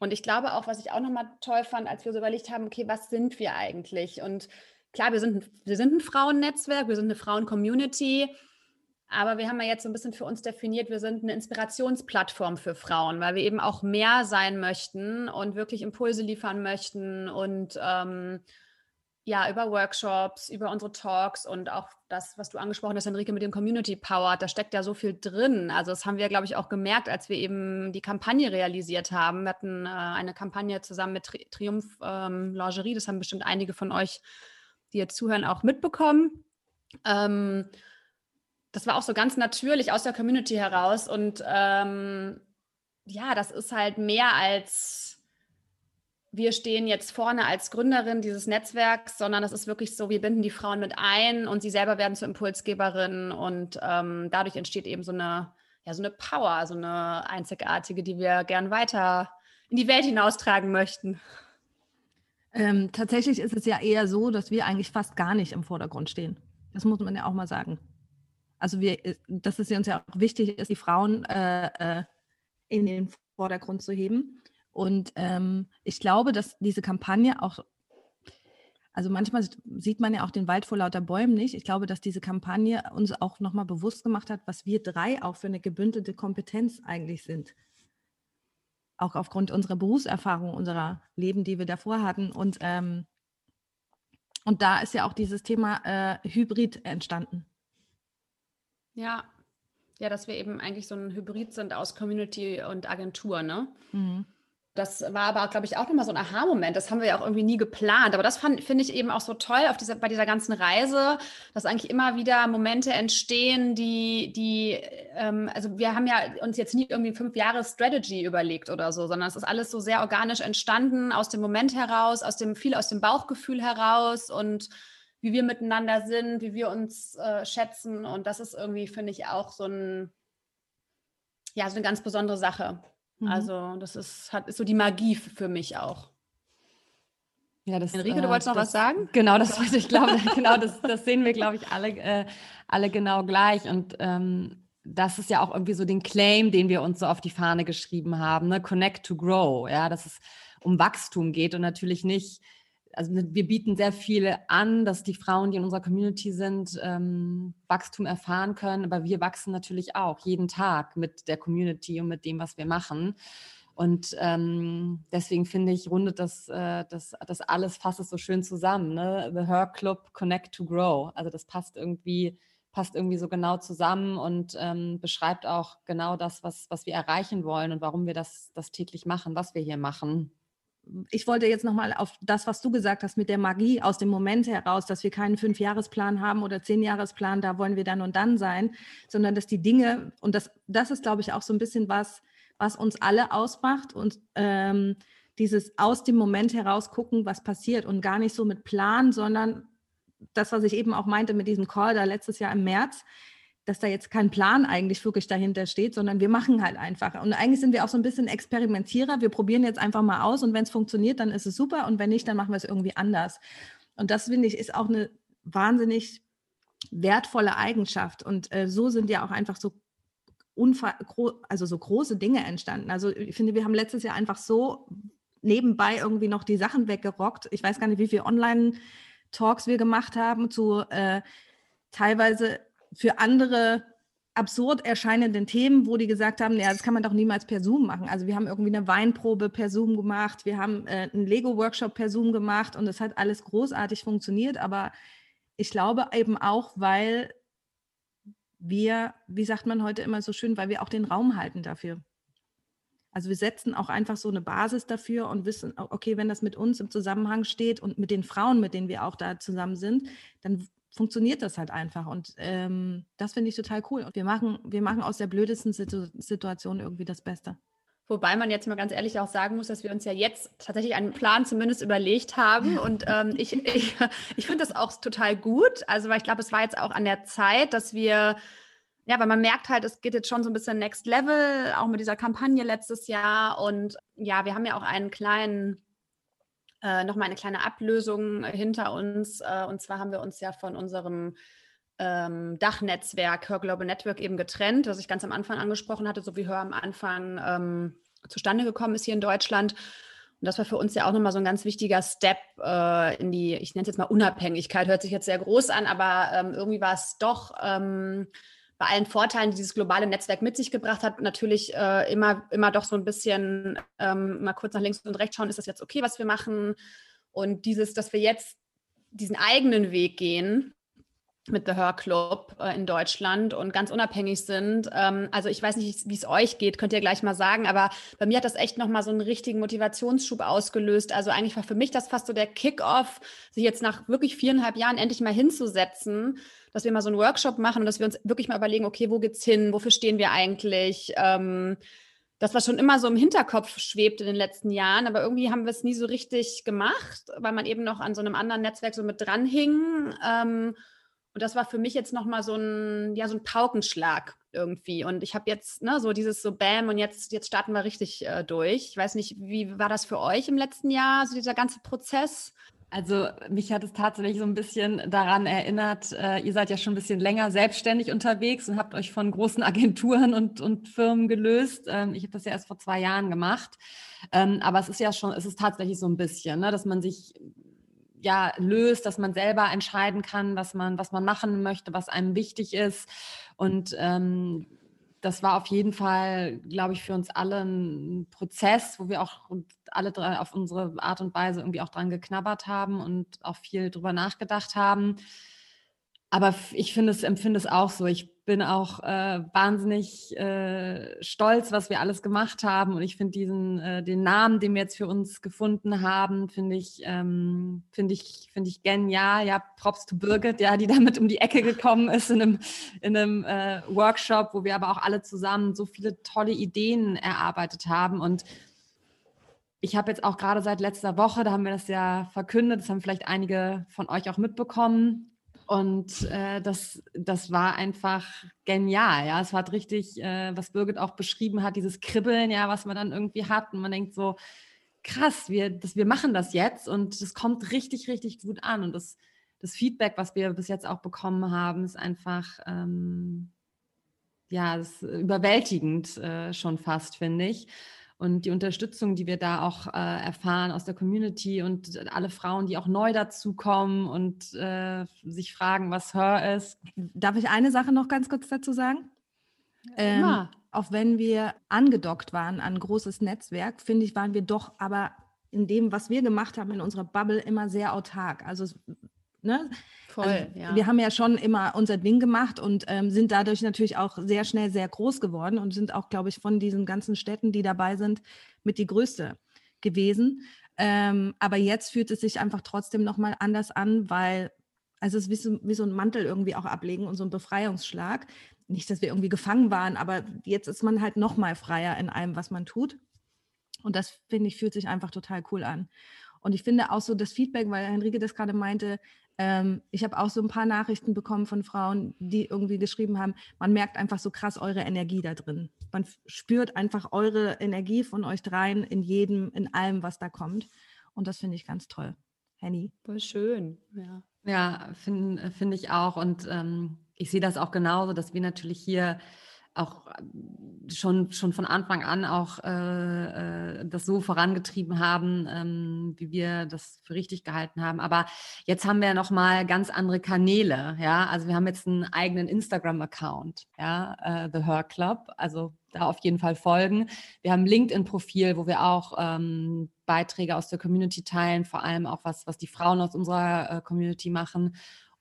und ich glaube auch, was ich auch nochmal toll fand, als wir so überlegt haben, okay, was sind wir eigentlich? Und klar, wir sind, wir sind ein Frauennetzwerk, wir sind eine Frauen-Community, aber wir haben ja jetzt so ein bisschen für uns definiert, wir sind eine Inspirationsplattform für Frauen, weil wir eben auch mehr sein möchten und wirklich Impulse liefern möchten und ähm, ja, über Workshops, über unsere Talks und auch das, was du angesprochen hast, Henrike, mit dem Community Power, da steckt ja so viel drin. Also das haben wir, glaube ich, auch gemerkt, als wir eben die Kampagne realisiert haben. Wir hatten äh, eine Kampagne zusammen mit Tri Triumph ähm, Lingerie, das haben bestimmt einige von euch, die jetzt zuhören, auch mitbekommen. Ähm, das war auch so ganz natürlich aus der Community heraus und ähm, ja, das ist halt mehr als wir stehen jetzt vorne als Gründerin dieses Netzwerks, sondern das ist wirklich so, wir binden die Frauen mit ein und sie selber werden zur Impulsgeberin und ähm, dadurch entsteht eben so eine, ja, so eine Power, so eine einzigartige, die wir gern weiter in die Welt hinaustragen möchten. Ähm, tatsächlich ist es ja eher so, dass wir eigentlich fast gar nicht im Vordergrund stehen. Das muss man ja auch mal sagen. Also wir, äh, dass es uns ja auch wichtig ist, die Frauen äh, äh, in den Vordergrund zu heben. Und ähm, ich glaube, dass diese Kampagne auch, also manchmal sieht man ja auch den Wald vor lauter Bäumen nicht. Ich glaube, dass diese Kampagne uns auch nochmal bewusst gemacht hat, was wir drei auch für eine gebündelte Kompetenz eigentlich sind. Auch aufgrund unserer Berufserfahrung, unserer Leben, die wir davor hatten. Und, ähm, und da ist ja auch dieses Thema äh, Hybrid entstanden. Ja, ja, dass wir eben eigentlich so ein Hybrid sind aus Community und Agentur, ne? Mhm. Das war aber, glaube ich, auch nochmal so ein Aha-Moment. Das haben wir ja auch irgendwie nie geplant. Aber das finde ich eben auch so toll auf dieser, bei dieser ganzen Reise, dass eigentlich immer wieder Momente entstehen, die, die ähm, also wir haben ja uns jetzt nie irgendwie fünf Jahre Strategy überlegt oder so, sondern es ist alles so sehr organisch entstanden, aus dem Moment heraus, aus dem, viel aus dem Bauchgefühl heraus und wie wir miteinander sind, wie wir uns äh, schätzen. Und das ist irgendwie, finde ich, auch so ein, ja, so eine ganz besondere Sache. Mhm. Also das ist, hat, ist so die Magie für mich auch. Ja, das, Enrique, du äh, wolltest noch das, was sagen? Genau, das ich glaube, genau, das, das sehen wir, glaube ich, alle, äh, alle genau gleich. Und ähm, das ist ja auch irgendwie so den Claim, den wir uns so auf die Fahne geschrieben haben, ne? Connect to Grow, ja, dass es um Wachstum geht und natürlich nicht also wir bieten sehr viel an, dass die Frauen, die in unserer Community sind, ähm, Wachstum erfahren können. Aber wir wachsen natürlich auch jeden Tag mit der Community und mit dem, was wir machen. Und ähm, deswegen finde ich, rundet das, äh, das, das alles fast so schön zusammen. Ne? The Her Club Connect to Grow. Also das passt irgendwie, passt irgendwie so genau zusammen und ähm, beschreibt auch genau das, was, was wir erreichen wollen und warum wir das, das täglich machen, was wir hier machen ich wollte jetzt nochmal auf das, was du gesagt hast, mit der Magie aus dem Moment heraus, dass wir keinen Fünfjahresplan haben oder Zehnjahresplan, da wollen wir dann und dann sein, sondern dass die Dinge, und das, das ist, glaube ich, auch so ein bisschen was, was uns alle ausmacht und ähm, dieses aus dem Moment heraus gucken, was passiert und gar nicht so mit Plan, sondern das, was ich eben auch meinte mit diesem Call da letztes Jahr im März, dass da jetzt kein Plan eigentlich wirklich dahinter steht, sondern wir machen halt einfach. Und eigentlich sind wir auch so ein bisschen Experimentierer. Wir probieren jetzt einfach mal aus und wenn es funktioniert, dann ist es super und wenn nicht, dann machen wir es irgendwie anders. Und das finde ich ist auch eine wahnsinnig wertvolle Eigenschaft. Und äh, so sind ja auch einfach so also so große Dinge entstanden. Also ich finde, wir haben letztes Jahr einfach so nebenbei irgendwie noch die Sachen weggerockt. Ich weiß gar nicht, wie viele Online-Talks wir gemacht haben zu äh, teilweise für andere absurd erscheinenden Themen, wo die gesagt haben, ja, das kann man doch niemals per Zoom machen. Also wir haben irgendwie eine Weinprobe per Zoom gemacht, wir haben äh, einen Lego-Workshop per Zoom gemacht und es hat alles großartig funktioniert, aber ich glaube eben auch, weil wir, wie sagt man heute immer so schön, weil wir auch den Raum halten dafür. Also wir setzen auch einfach so eine Basis dafür und wissen, okay, wenn das mit uns im Zusammenhang steht und mit den Frauen, mit denen wir auch da zusammen sind, dann funktioniert das halt einfach. Und ähm, das finde ich total cool. Und wir machen, wir machen aus der blödesten Situ Situation irgendwie das Beste. Wobei man jetzt mal ganz ehrlich auch sagen muss, dass wir uns ja jetzt tatsächlich einen Plan zumindest überlegt haben. Und ähm, ich, ich, ich finde das auch total gut. Also, weil ich glaube, es war jetzt auch an der Zeit, dass wir, ja, weil man merkt halt, es geht jetzt schon so ein bisschen Next Level, auch mit dieser Kampagne letztes Jahr. Und ja, wir haben ja auch einen kleinen äh, nochmal eine kleine Ablösung hinter uns. Äh, und zwar haben wir uns ja von unserem ähm, Dachnetzwerk Her Global Network eben getrennt, was ich ganz am Anfang angesprochen hatte, so wie Hör am Anfang ähm, zustande gekommen ist hier in Deutschland. Und das war für uns ja auch nochmal so ein ganz wichtiger Step äh, in die, ich nenne es jetzt mal Unabhängigkeit, hört sich jetzt sehr groß an, aber ähm, irgendwie war es doch ähm, bei allen Vorteilen, die dieses globale Netzwerk mit sich gebracht hat, natürlich äh, immer, immer doch so ein bisschen ähm, mal kurz nach links und rechts schauen, ist das jetzt okay, was wir machen? Und dieses, dass wir jetzt diesen eigenen Weg gehen, mit The Her Club äh, in Deutschland und ganz unabhängig sind. Ähm, also ich weiß nicht, wie es euch geht, könnt ihr gleich mal sagen, aber bei mir hat das echt nochmal so einen richtigen Motivationsschub ausgelöst. Also eigentlich war für mich das fast so der Kick-off, sich jetzt nach wirklich viereinhalb Jahren endlich mal hinzusetzen dass wir mal so einen Workshop machen und dass wir uns wirklich mal überlegen, okay, wo geht's hin, wofür stehen wir eigentlich? Ähm, das, was schon immer so im Hinterkopf schwebt in den letzten Jahren, aber irgendwie haben wir es nie so richtig gemacht, weil man eben noch an so einem anderen Netzwerk so mit dran hing. Ähm, und das war für mich jetzt nochmal so ein, ja, so ein Paukenschlag irgendwie. Und ich habe jetzt ne, so dieses so Bam und jetzt, jetzt starten wir richtig äh, durch. Ich weiß nicht, wie war das für euch im letzten Jahr, so dieser ganze Prozess? Also mich hat es tatsächlich so ein bisschen daran erinnert, äh, ihr seid ja schon ein bisschen länger selbstständig unterwegs und habt euch von großen Agenturen und, und Firmen gelöst. Ähm, ich habe das ja erst vor zwei Jahren gemacht. Ähm, aber es ist ja schon, es ist tatsächlich so ein bisschen, ne, dass man sich ja löst, dass man selber entscheiden kann, was man, was man machen möchte, was einem wichtig ist. Und ähm, das war auf jeden Fall, glaube ich, für uns alle ein Prozess, wo wir auch alle auf unsere Art und Weise irgendwie auch dran geknabbert haben und auch viel drüber nachgedacht haben. Aber ich finde es, empfinde es auch so. Ich bin auch äh, wahnsinnig äh, stolz, was wir alles gemacht haben. Und ich finde diesen, äh, den Namen, den wir jetzt für uns gefunden haben, finde ich, ähm, finde ich, finde ich genial. Ja, Props to Birgit, ja, die damit um die Ecke gekommen ist in einem, in einem äh, Workshop, wo wir aber auch alle zusammen so viele tolle Ideen erarbeitet haben. Und ich habe jetzt auch gerade seit letzter Woche, da haben wir das ja verkündet, das haben vielleicht einige von euch auch mitbekommen, und äh, das, das war einfach genial. Ja, es hat richtig, äh, was Birgit auch beschrieben hat, dieses Kribbeln, ja, was man dann irgendwie hat. Und man denkt so, krass, wir, das, wir machen das jetzt und das kommt richtig, richtig gut an. Und das, das Feedback, was wir bis jetzt auch bekommen haben, ist einfach, ähm, ja, ist überwältigend äh, schon fast, finde ich und die Unterstützung, die wir da auch äh, erfahren aus der Community und alle Frauen, die auch neu dazukommen und äh, sich fragen, was Hör ist. Darf ich eine Sache noch ganz kurz dazu sagen? Ähm, auch wenn wir angedockt waren an ein großes Netzwerk, finde ich, waren wir doch aber in dem, was wir gemacht haben in unserer Bubble, immer sehr autark. Also ne? Voll, also, ja. Wir haben ja schon immer unser Ding gemacht und ähm, sind dadurch natürlich auch sehr schnell sehr groß geworden und sind auch, glaube ich, von diesen ganzen Städten, die dabei sind, mit die größte gewesen. Ähm, aber jetzt fühlt es sich einfach trotzdem nochmal anders an, weil also es ist wie so, wie so ein Mantel irgendwie auch ablegen und so ein Befreiungsschlag. Nicht, dass wir irgendwie gefangen waren, aber jetzt ist man halt nochmal freier in allem, was man tut. Und das, finde ich, fühlt sich einfach total cool an. Und ich finde auch so das Feedback, weil Henrike das gerade meinte, ähm, ich habe auch so ein paar Nachrichten bekommen von Frauen, die irgendwie geschrieben haben, man merkt einfach so krass eure Energie da drin. Man spürt einfach eure Energie von euch dreien in jedem, in allem, was da kommt. Und das finde ich ganz toll. Henny. Voll schön, ja. Ja, finde find ich auch. Und ähm, ich sehe das auch genauso, dass wir natürlich hier auch schon, schon von Anfang an auch äh, äh, das so vorangetrieben haben, ähm, wie wir das für richtig gehalten haben. Aber jetzt haben wir noch mal ganz andere Kanäle, ja. Also wir haben jetzt einen eigenen Instagram-Account, ja, äh, The Her Club. Also da auf jeden Fall folgen. Wir haben ein LinkedIn-Profil, wo wir auch ähm, Beiträge aus der Community teilen, vor allem auch was, was die Frauen aus unserer äh, Community machen.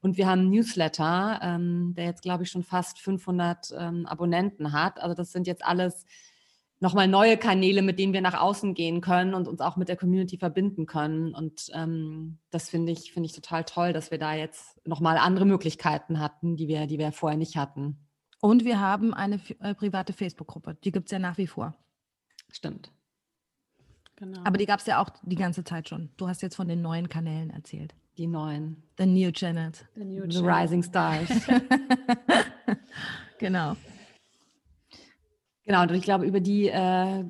Und wir haben einen Newsletter, ähm, der jetzt, glaube ich, schon fast 500 ähm, Abonnenten hat. Also das sind jetzt alles nochmal neue Kanäle, mit denen wir nach außen gehen können und uns auch mit der Community verbinden können. Und ähm, das finde ich, finde ich total toll, dass wir da jetzt nochmal andere Möglichkeiten hatten, die wir, die wir vorher nicht hatten. Und wir haben eine äh, private Facebook-Gruppe. Die gibt es ja nach wie vor. Stimmt. Genau. Aber die gab es ja auch die ganze Zeit schon. Du hast jetzt von den neuen Kanälen erzählt. Die neuen. The New Janet. The, new The Rising Stars. genau. Genau, und ich glaube, über die, äh,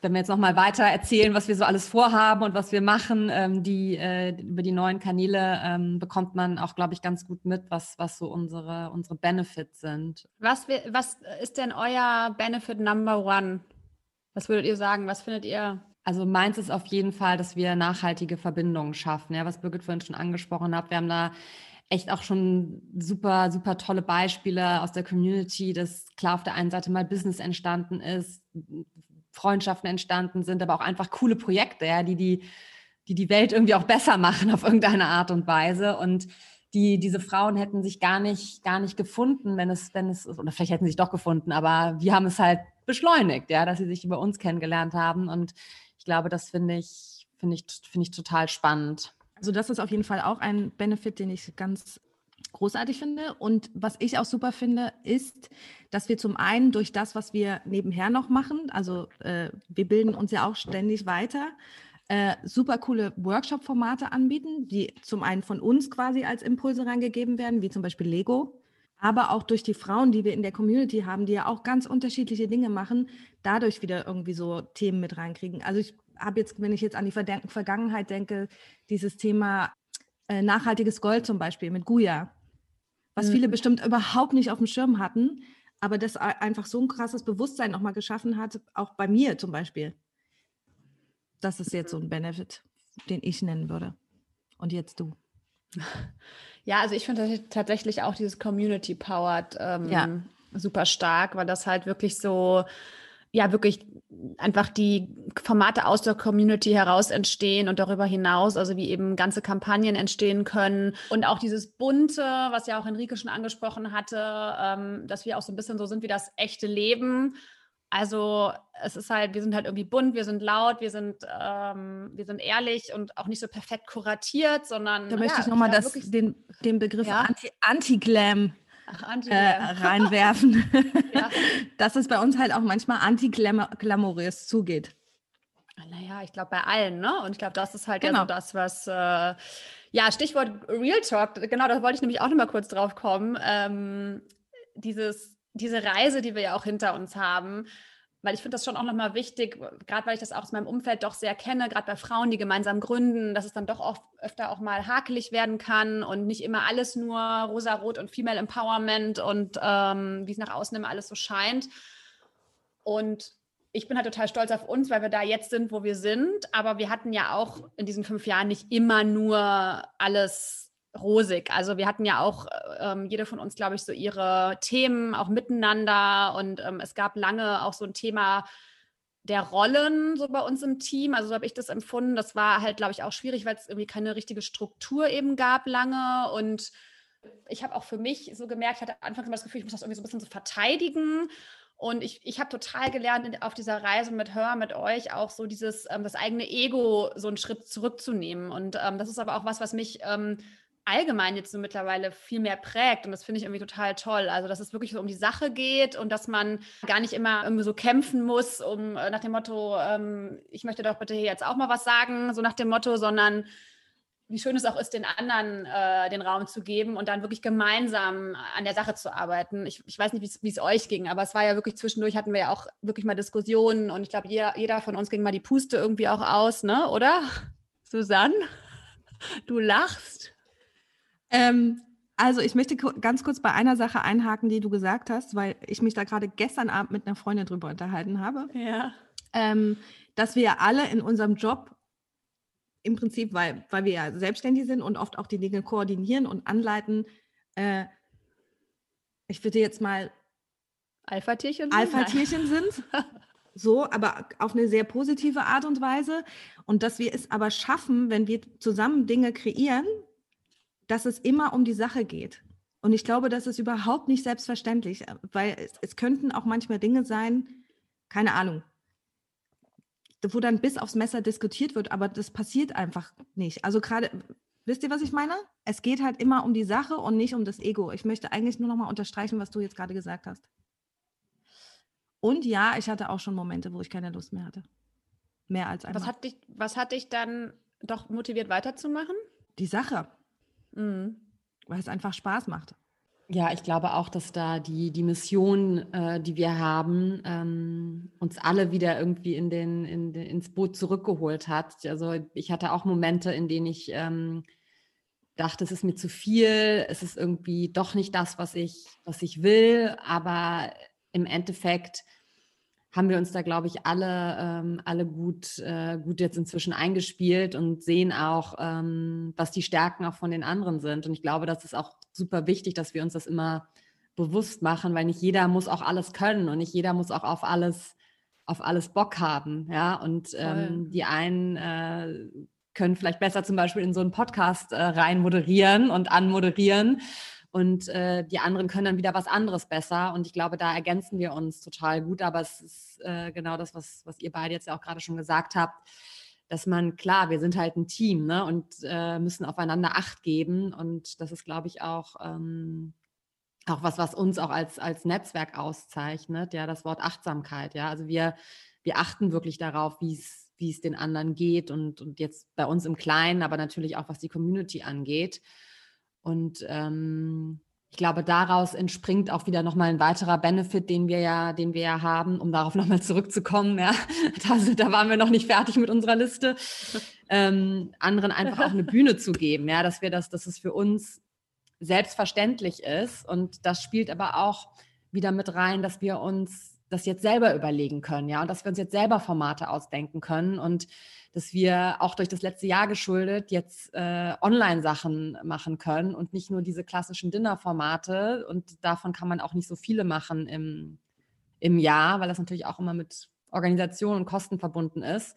wenn wir jetzt nochmal weiter erzählen, was wir so alles vorhaben und was wir machen, ähm, die, äh, über die neuen Kanäle ähm, bekommt man auch, glaube ich, ganz gut mit, was, was so unsere, unsere Benefits sind. Was, was ist denn euer Benefit Number One? Was würdet ihr sagen? Was findet ihr also meins ist auf jeden Fall, dass wir nachhaltige Verbindungen schaffen, ja, was Birgit vorhin schon angesprochen hat. Wir haben da echt auch schon super, super tolle Beispiele aus der Community, dass klar auf der einen Seite mal Business entstanden ist, Freundschaften entstanden sind, aber auch einfach coole Projekte, ja, die, die, die die Welt irgendwie auch besser machen auf irgendeine Art und Weise. Und die, diese Frauen hätten sich gar nicht, gar nicht gefunden, wenn es, wenn es, oder vielleicht hätten sie sich doch gefunden, aber wir haben es halt beschleunigt, ja, dass sie sich über uns kennengelernt haben. Und ich glaube, das finde ich, finde ich, finde ich total spannend. Also das ist auf jeden Fall auch ein Benefit, den ich ganz großartig finde. Und was ich auch super finde, ist, dass wir zum einen durch das, was wir nebenher noch machen, also äh, wir bilden uns ja auch ständig weiter, äh, super coole Workshop-Formate anbieten, die zum einen von uns quasi als Impulse reingegeben werden, wie zum Beispiel Lego, aber auch durch die Frauen, die wir in der Community haben, die ja auch ganz unterschiedliche Dinge machen, dadurch wieder irgendwie so Themen mit reinkriegen. Also ich habe jetzt, wenn ich jetzt an die Vergangenheit denke, dieses Thema äh, nachhaltiges Gold zum Beispiel mit Guya, was mhm. viele bestimmt überhaupt nicht auf dem Schirm hatten, aber das einfach so ein krasses Bewusstsein nochmal geschaffen hat, auch bei mir zum Beispiel. Das ist jetzt so ein Benefit, den ich nennen würde. Und jetzt du. Ja, also ich finde tatsächlich auch dieses Community-Powered ähm, ja. super stark, weil das halt wirklich so, ja, wirklich einfach die Formate aus der Community heraus entstehen und darüber hinaus, also wie eben ganze Kampagnen entstehen können und auch dieses Bunte, was ja auch Enrique schon angesprochen hatte, ähm, dass wir auch so ein bisschen so sind wie das echte Leben also es ist halt, wir sind halt irgendwie bunt, wir sind laut, wir sind, ähm, wir sind ehrlich und auch nicht so perfekt kuratiert, sondern. Da möchte ja, ich nochmal den, den Begriff ja? Anti-Glam Anti äh, reinwerfen. ja. Dass es bei uns halt auch manchmal anti-glamourös zugeht. Naja, ich glaube bei allen, ne? Und ich glaube, das ist halt genau. ja so das, was. Äh, ja, Stichwort Real Talk, genau, da wollte ich nämlich auch nochmal kurz drauf kommen. Ähm, dieses diese Reise, die wir ja auch hinter uns haben, weil ich finde das schon auch nochmal wichtig, gerade weil ich das auch aus meinem Umfeld doch sehr kenne, gerade bei Frauen, die gemeinsam gründen, dass es dann doch oft, öfter auch mal hakelig werden kann und nicht immer alles nur rosa-rot und Female Empowerment und ähm, wie es nach außen immer alles so scheint. Und ich bin halt total stolz auf uns, weil wir da jetzt sind, wo wir sind. Aber wir hatten ja auch in diesen fünf Jahren nicht immer nur alles rosig. Also wir hatten ja auch, ähm, jede von uns, glaube ich, so ihre Themen auch miteinander und ähm, es gab lange auch so ein Thema der Rollen so bei uns im Team. Also so habe ich das empfunden. Das war halt, glaube ich, auch schwierig, weil es irgendwie keine richtige Struktur eben gab lange und ich habe auch für mich so gemerkt, ich hatte anfangs immer das Gefühl, ich muss das irgendwie so ein bisschen so verteidigen. Und ich, ich habe total gelernt auf dieser Reise mit Hör, mit euch auch so dieses, ähm, das eigene Ego so einen Schritt zurückzunehmen. Und ähm, das ist aber auch was, was mich ähm, allgemein jetzt so mittlerweile viel mehr prägt und das finde ich irgendwie total toll. Also, dass es wirklich so um die Sache geht und dass man gar nicht immer irgendwie so kämpfen muss, um äh, nach dem Motto, ähm, ich möchte doch bitte hier jetzt auch mal was sagen, so nach dem Motto, sondern wie schön es auch ist, den anderen äh, den Raum zu geben und dann wirklich gemeinsam an der Sache zu arbeiten. Ich, ich weiß nicht, wie es euch ging, aber es war ja wirklich zwischendurch, hatten wir ja auch wirklich mal Diskussionen und ich glaube, jeder, jeder von uns ging mal die Puste irgendwie auch aus, ne? oder? Susanne, du lachst. Ähm, Also ich möchte ganz kurz bei einer Sache einhaken, die du gesagt hast, weil ich mich da gerade gestern Abend mit einer Freundin drüber unterhalten habe. Ja. Ähm, dass wir alle in unserem Job im Prinzip, weil, weil wir ja selbstständig sind und oft auch die Dinge koordinieren und anleiten, äh, ich würde jetzt mal Alpha-Tierchen Alpha-Tierchen sind. So, aber auf eine sehr positive Art und Weise. Und dass wir es aber schaffen, wenn wir zusammen Dinge kreieren, dass es immer um die Sache geht. Und ich glaube, das ist überhaupt nicht selbstverständlich, weil es, es könnten auch manchmal Dinge sein, keine Ahnung, wo dann bis aufs Messer diskutiert wird, aber das passiert einfach nicht. Also gerade, wisst ihr, was ich meine? Es geht halt immer um die Sache und nicht um das Ego. Ich möchte eigentlich nur noch mal unterstreichen, was du jetzt gerade gesagt hast. Und ja, ich hatte auch schon Momente, wo ich keine Lust mehr hatte. Mehr als einmal. Was hat dich, was hat dich dann doch motiviert weiterzumachen? Die Sache. Mhm. Weil es einfach Spaß macht. Ja, ich glaube auch, dass da die, die Mission, äh, die wir haben, ähm, uns alle wieder irgendwie in den, in den, ins Boot zurückgeholt hat. Also ich hatte auch Momente, in denen ich ähm, dachte, es ist mir zu viel, es ist irgendwie doch nicht das, was ich, was ich will, aber im Endeffekt haben wir uns da, glaube ich, alle, ähm, alle gut, äh, gut jetzt inzwischen eingespielt und sehen auch, ähm, was die Stärken auch von den anderen sind. Und ich glaube, das ist auch super wichtig, dass wir uns das immer bewusst machen, weil nicht jeder muss auch alles können und nicht jeder muss auch auf alles, auf alles Bock haben. Ja, und ähm, die einen äh, können vielleicht besser zum Beispiel in so einen Podcast äh, rein moderieren und anmoderieren und äh, die anderen können dann wieder was anderes besser. Und ich glaube, da ergänzen wir uns total gut. Aber es ist äh, genau das, was, was ihr beide jetzt ja auch gerade schon gesagt habt, dass man, klar, wir sind halt ein Team ne? und äh, müssen aufeinander Acht geben. Und das ist, glaube ich, auch, ähm, auch was, was uns auch als, als Netzwerk auszeichnet, ja, das Wort Achtsamkeit. Ja, also wir, wir achten wirklich darauf, wie es wie es den anderen geht und, und jetzt bei uns im Kleinen, aber natürlich auch was die Community angeht. Und ähm, ich glaube, daraus entspringt auch wieder nochmal ein weiterer Benefit, den wir ja, den wir ja haben, um darauf nochmal zurückzukommen. Ja, da, da, waren wir noch nicht fertig mit unserer Liste. Ähm, anderen einfach auch eine Bühne zu geben, ja, dass wir das, dass es für uns selbstverständlich ist. Und das spielt aber auch wieder mit rein, dass wir uns das jetzt selber überlegen können, ja, und dass wir uns jetzt selber Formate ausdenken können und dass wir auch durch das letzte Jahr geschuldet jetzt äh, Online-Sachen machen können und nicht nur diese klassischen Dinner-Formate. Und davon kann man auch nicht so viele machen im, im Jahr, weil das natürlich auch immer mit Organisation und Kosten verbunden ist.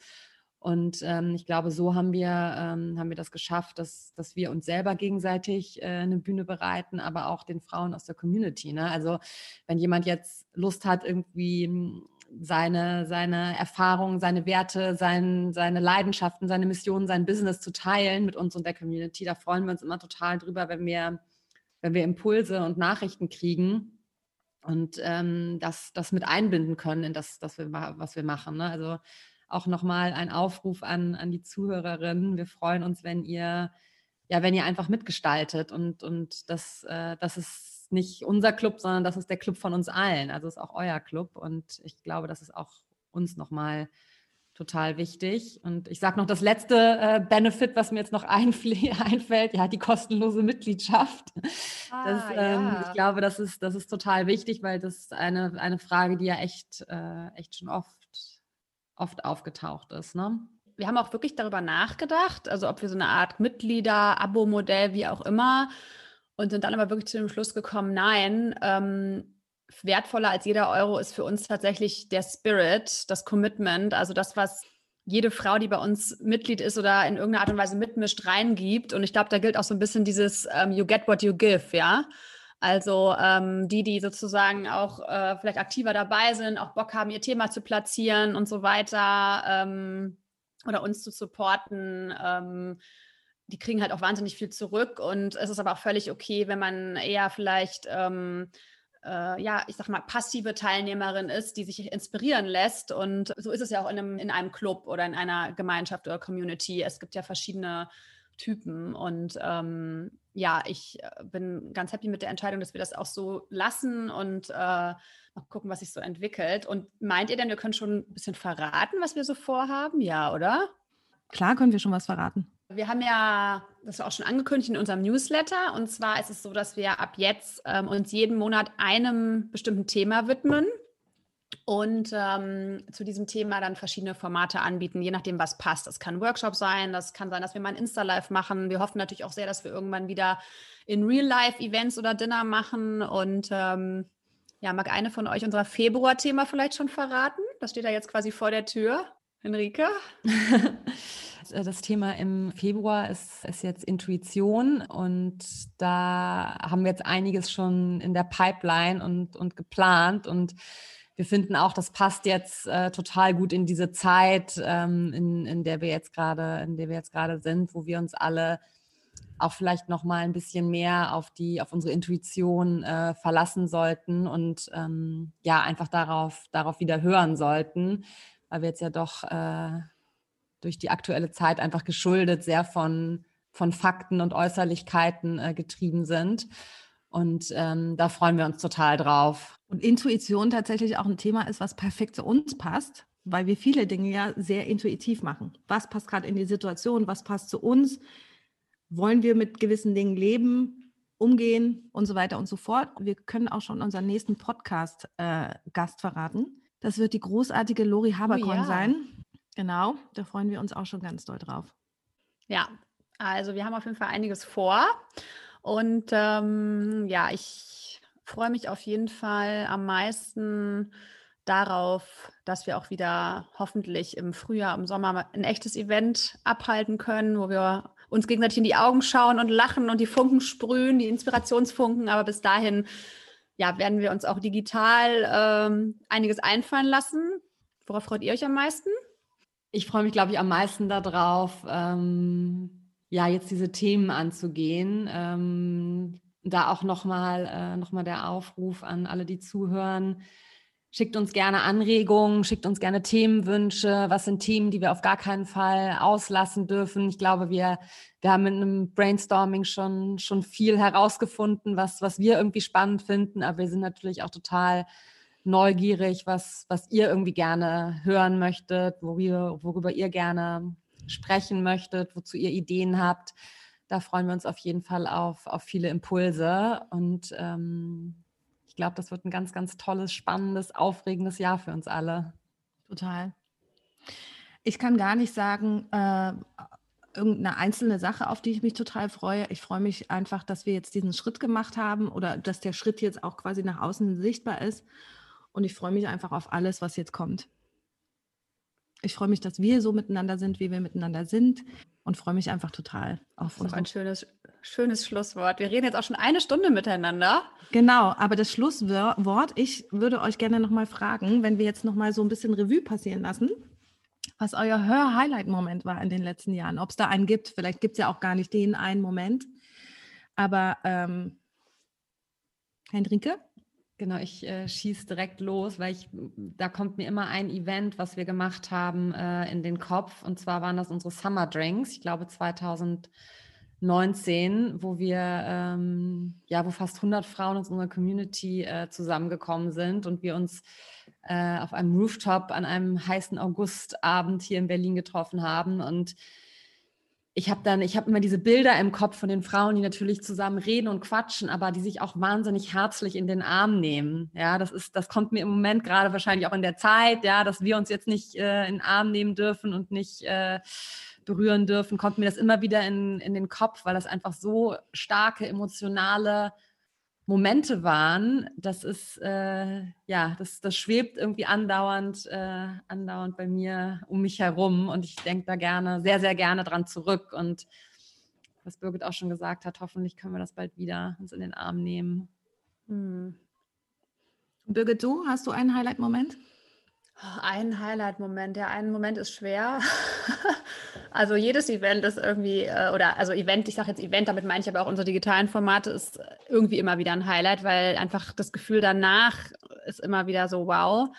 Und ähm, ich glaube, so haben wir, ähm, haben wir das geschafft, dass, dass wir uns selber gegenseitig äh, eine Bühne bereiten, aber auch den Frauen aus der Community. Ne? Also wenn jemand jetzt Lust hat, irgendwie seine, seine Erfahrungen, seine Werte, sein, seine Leidenschaften, seine Missionen, sein Business zu teilen mit uns und der Community. Da freuen wir uns immer total drüber, wenn wir, wenn wir Impulse und Nachrichten kriegen und ähm, das, das mit einbinden können in das, das wir, was wir machen. Ne? Also auch nochmal ein Aufruf an, an die Zuhörerinnen. Wir freuen uns, wenn ihr, ja, wenn ihr einfach mitgestaltet und, und das, äh, das ist nicht unser Club, sondern das ist der Club von uns allen. Also ist auch euer Club. Und ich glaube, das ist auch uns nochmal total wichtig. Und ich sage noch das letzte äh, Benefit, was mir jetzt noch einfällt, ja, die kostenlose Mitgliedschaft. Ah, das, ähm, ja. Ich glaube, das ist, das ist total wichtig, weil das ist eine, eine Frage, die ja echt, äh, echt schon oft, oft aufgetaucht ist. Ne? Wir haben auch wirklich darüber nachgedacht, also ob wir so eine Art Mitglieder, Abo-Modell, wie auch immer, und sind dann aber wirklich zu dem Schluss gekommen, nein, ähm, wertvoller als jeder Euro ist für uns tatsächlich der Spirit, das Commitment, also das, was jede Frau, die bei uns Mitglied ist oder in irgendeiner Art und Weise mitmischt, reingibt. Und ich glaube, da gilt auch so ein bisschen dieses ähm, You get what you give, ja. Also ähm, die, die sozusagen auch äh, vielleicht aktiver dabei sind, auch Bock haben, ihr Thema zu platzieren und so weiter ähm, oder uns zu supporten ähm, die kriegen halt auch wahnsinnig viel zurück und es ist aber auch völlig okay, wenn man eher vielleicht, ähm, äh, ja, ich sag mal, passive Teilnehmerin ist, die sich inspirieren lässt. Und so ist es ja auch in einem, in einem Club oder in einer Gemeinschaft oder Community. Es gibt ja verschiedene Typen und ähm, ja, ich äh, bin ganz happy mit der Entscheidung, dass wir das auch so lassen und äh, mal gucken, was sich so entwickelt. Und meint ihr denn, wir können schon ein bisschen verraten, was wir so vorhaben? Ja, oder? Klar können wir schon was verraten. Wir haben ja das auch schon angekündigt in unserem Newsletter. Und zwar ist es so, dass wir ab jetzt ähm, uns jeden Monat einem bestimmten Thema widmen und ähm, zu diesem Thema dann verschiedene Formate anbieten, je nachdem, was passt. Das kann ein Workshop sein, das kann sein, dass wir mal ein Insta-Live machen. Wir hoffen natürlich auch sehr, dass wir irgendwann wieder in Real-Life-Events oder Dinner machen. Und ähm, ja, mag eine von euch unser Februar-Thema vielleicht schon verraten? Das steht da jetzt quasi vor der Tür. Henrike? das Thema im Februar ist, ist jetzt Intuition und da haben wir jetzt einiges schon in der Pipeline und, und geplant und wir finden auch, das passt jetzt äh, total gut in diese Zeit, ähm, in, in der wir jetzt gerade, in der wir jetzt gerade sind, wo wir uns alle auch vielleicht noch mal ein bisschen mehr auf die, auf unsere Intuition äh, verlassen sollten und ähm, ja einfach darauf, darauf wieder hören sollten, weil wir jetzt ja doch äh, durch die aktuelle Zeit einfach geschuldet sehr von von Fakten und Äußerlichkeiten äh, getrieben sind. Und ähm, da freuen wir uns total drauf. Und Intuition tatsächlich auch ein Thema ist, was perfekt zu uns passt, weil wir viele Dinge ja sehr intuitiv machen. Was passt gerade in die Situation? Was passt zu uns? Wollen wir mit gewissen Dingen leben, umgehen und so weiter und so fort? Wir können auch schon unseren nächsten Podcast-Gast äh, verraten. Das wird die großartige Lori Haberkorn oh, ja. sein. Genau, da freuen wir uns auch schon ganz doll drauf. Ja, also wir haben auf jeden Fall einiges vor. Und ähm, ja, ich freue mich auf jeden Fall am meisten darauf, dass wir auch wieder hoffentlich im Frühjahr, im Sommer ein echtes Event abhalten können, wo wir uns gegenseitig in die Augen schauen und lachen und die Funken sprühen, die Inspirationsfunken. Aber bis dahin, ja, werden wir uns auch digital ähm, einiges einfallen lassen. Worauf freut ihr euch am meisten? Ich freue mich, glaube ich, am meisten darauf, ähm, ja, jetzt diese Themen anzugehen. Ähm, da auch nochmal äh, noch der Aufruf an alle, die zuhören. Schickt uns gerne Anregungen, schickt uns gerne Themenwünsche. Was sind Themen, die wir auf gar keinen Fall auslassen dürfen? Ich glaube, wir, wir haben mit einem Brainstorming schon, schon viel herausgefunden, was, was wir irgendwie spannend finden. Aber wir sind natürlich auch total neugierig, was, was ihr irgendwie gerne hören möchtet, worüber, worüber ihr gerne sprechen möchtet, wozu ihr Ideen habt. Da freuen wir uns auf jeden Fall auf, auf viele Impulse. Und ähm, ich glaube, das wird ein ganz, ganz tolles, spannendes, aufregendes Jahr für uns alle. Total. Ich kann gar nicht sagen, äh, irgendeine einzelne Sache, auf die ich mich total freue. Ich freue mich einfach, dass wir jetzt diesen Schritt gemacht haben oder dass der Schritt jetzt auch quasi nach außen sichtbar ist. Und ich freue mich einfach auf alles, was jetzt kommt. Ich freue mich, dass wir so miteinander sind, wie wir miteinander sind und freue mich einfach total auf uns. Ein schönes, schönes Schlusswort. Wir reden jetzt auch schon eine Stunde miteinander. Genau, aber das Schlusswort, ich würde euch gerne nochmal fragen, wenn wir jetzt nochmal so ein bisschen Revue passieren lassen, was euer Hör-Highlight-Moment war in den letzten Jahren. Ob es da einen gibt, vielleicht gibt es ja auch gar nicht den einen Moment. Aber ähm, Hendrike? Genau, ich äh, schieße direkt los, weil ich, da kommt mir immer ein Event, was wir gemacht haben, äh, in den Kopf. Und zwar waren das unsere Summer Drinks, ich glaube 2019, wo wir, ähm, ja, wo fast 100 Frauen aus unserer Community äh, zusammengekommen sind und wir uns äh, auf einem Rooftop an einem heißen Augustabend hier in Berlin getroffen haben und ich habe dann, ich habe immer diese Bilder im Kopf von den Frauen, die natürlich zusammen reden und quatschen, aber die sich auch wahnsinnig herzlich in den Arm nehmen. Ja, das ist, das kommt mir im Moment gerade wahrscheinlich auch in der Zeit, ja, dass wir uns jetzt nicht äh, in den Arm nehmen dürfen und nicht äh, berühren dürfen, kommt mir das immer wieder in, in den Kopf, weil das einfach so starke emotionale Momente waren, das ist, äh, ja, das, das schwebt irgendwie andauernd, äh, andauernd bei mir um mich herum und ich denke da gerne, sehr, sehr gerne dran zurück und was Birgit auch schon gesagt hat, hoffentlich können wir das bald wieder uns in den Arm nehmen. Hm. Birgit, du, hast du einen Highlight-Moment? Ein Highlight-Moment, ja, ein Moment ist schwer. also jedes Event ist irgendwie, äh, oder also Event, ich sage jetzt Event, damit meine ich aber auch unsere digitalen Formate, ist irgendwie immer wieder ein Highlight, weil einfach das Gefühl danach ist immer wieder so, wow.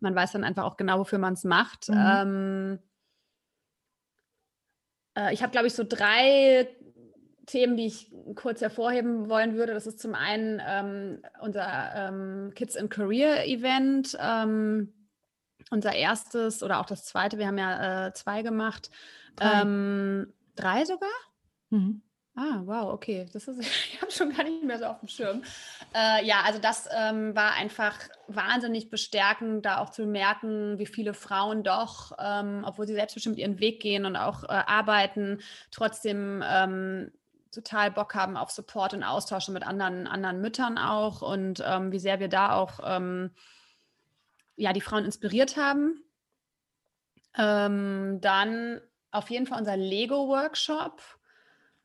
Man weiß dann einfach auch genau, wofür man es macht. Mhm. Ähm, äh, ich habe, glaube ich, so drei Themen, die ich kurz hervorheben wollen würde. Das ist zum einen ähm, unser ähm, Kids in Career Event. Ähm, unser erstes oder auch das zweite, wir haben ja äh, zwei gemacht. Ähm, Drei sogar? Mhm. Ah, wow, okay. Das ist, ich habe schon gar nicht mehr so auf dem Schirm. Äh, ja, also das ähm, war einfach wahnsinnig bestärkend, da auch zu merken, wie viele Frauen doch, ähm, obwohl sie selbstbestimmt ihren Weg gehen und auch äh, arbeiten, trotzdem ähm, total Bock haben auf Support und Austausch mit anderen, anderen Müttern auch und ähm, wie sehr wir da auch ähm, ja, die Frauen inspiriert haben. Ähm, dann auf jeden Fall unser Lego-Workshop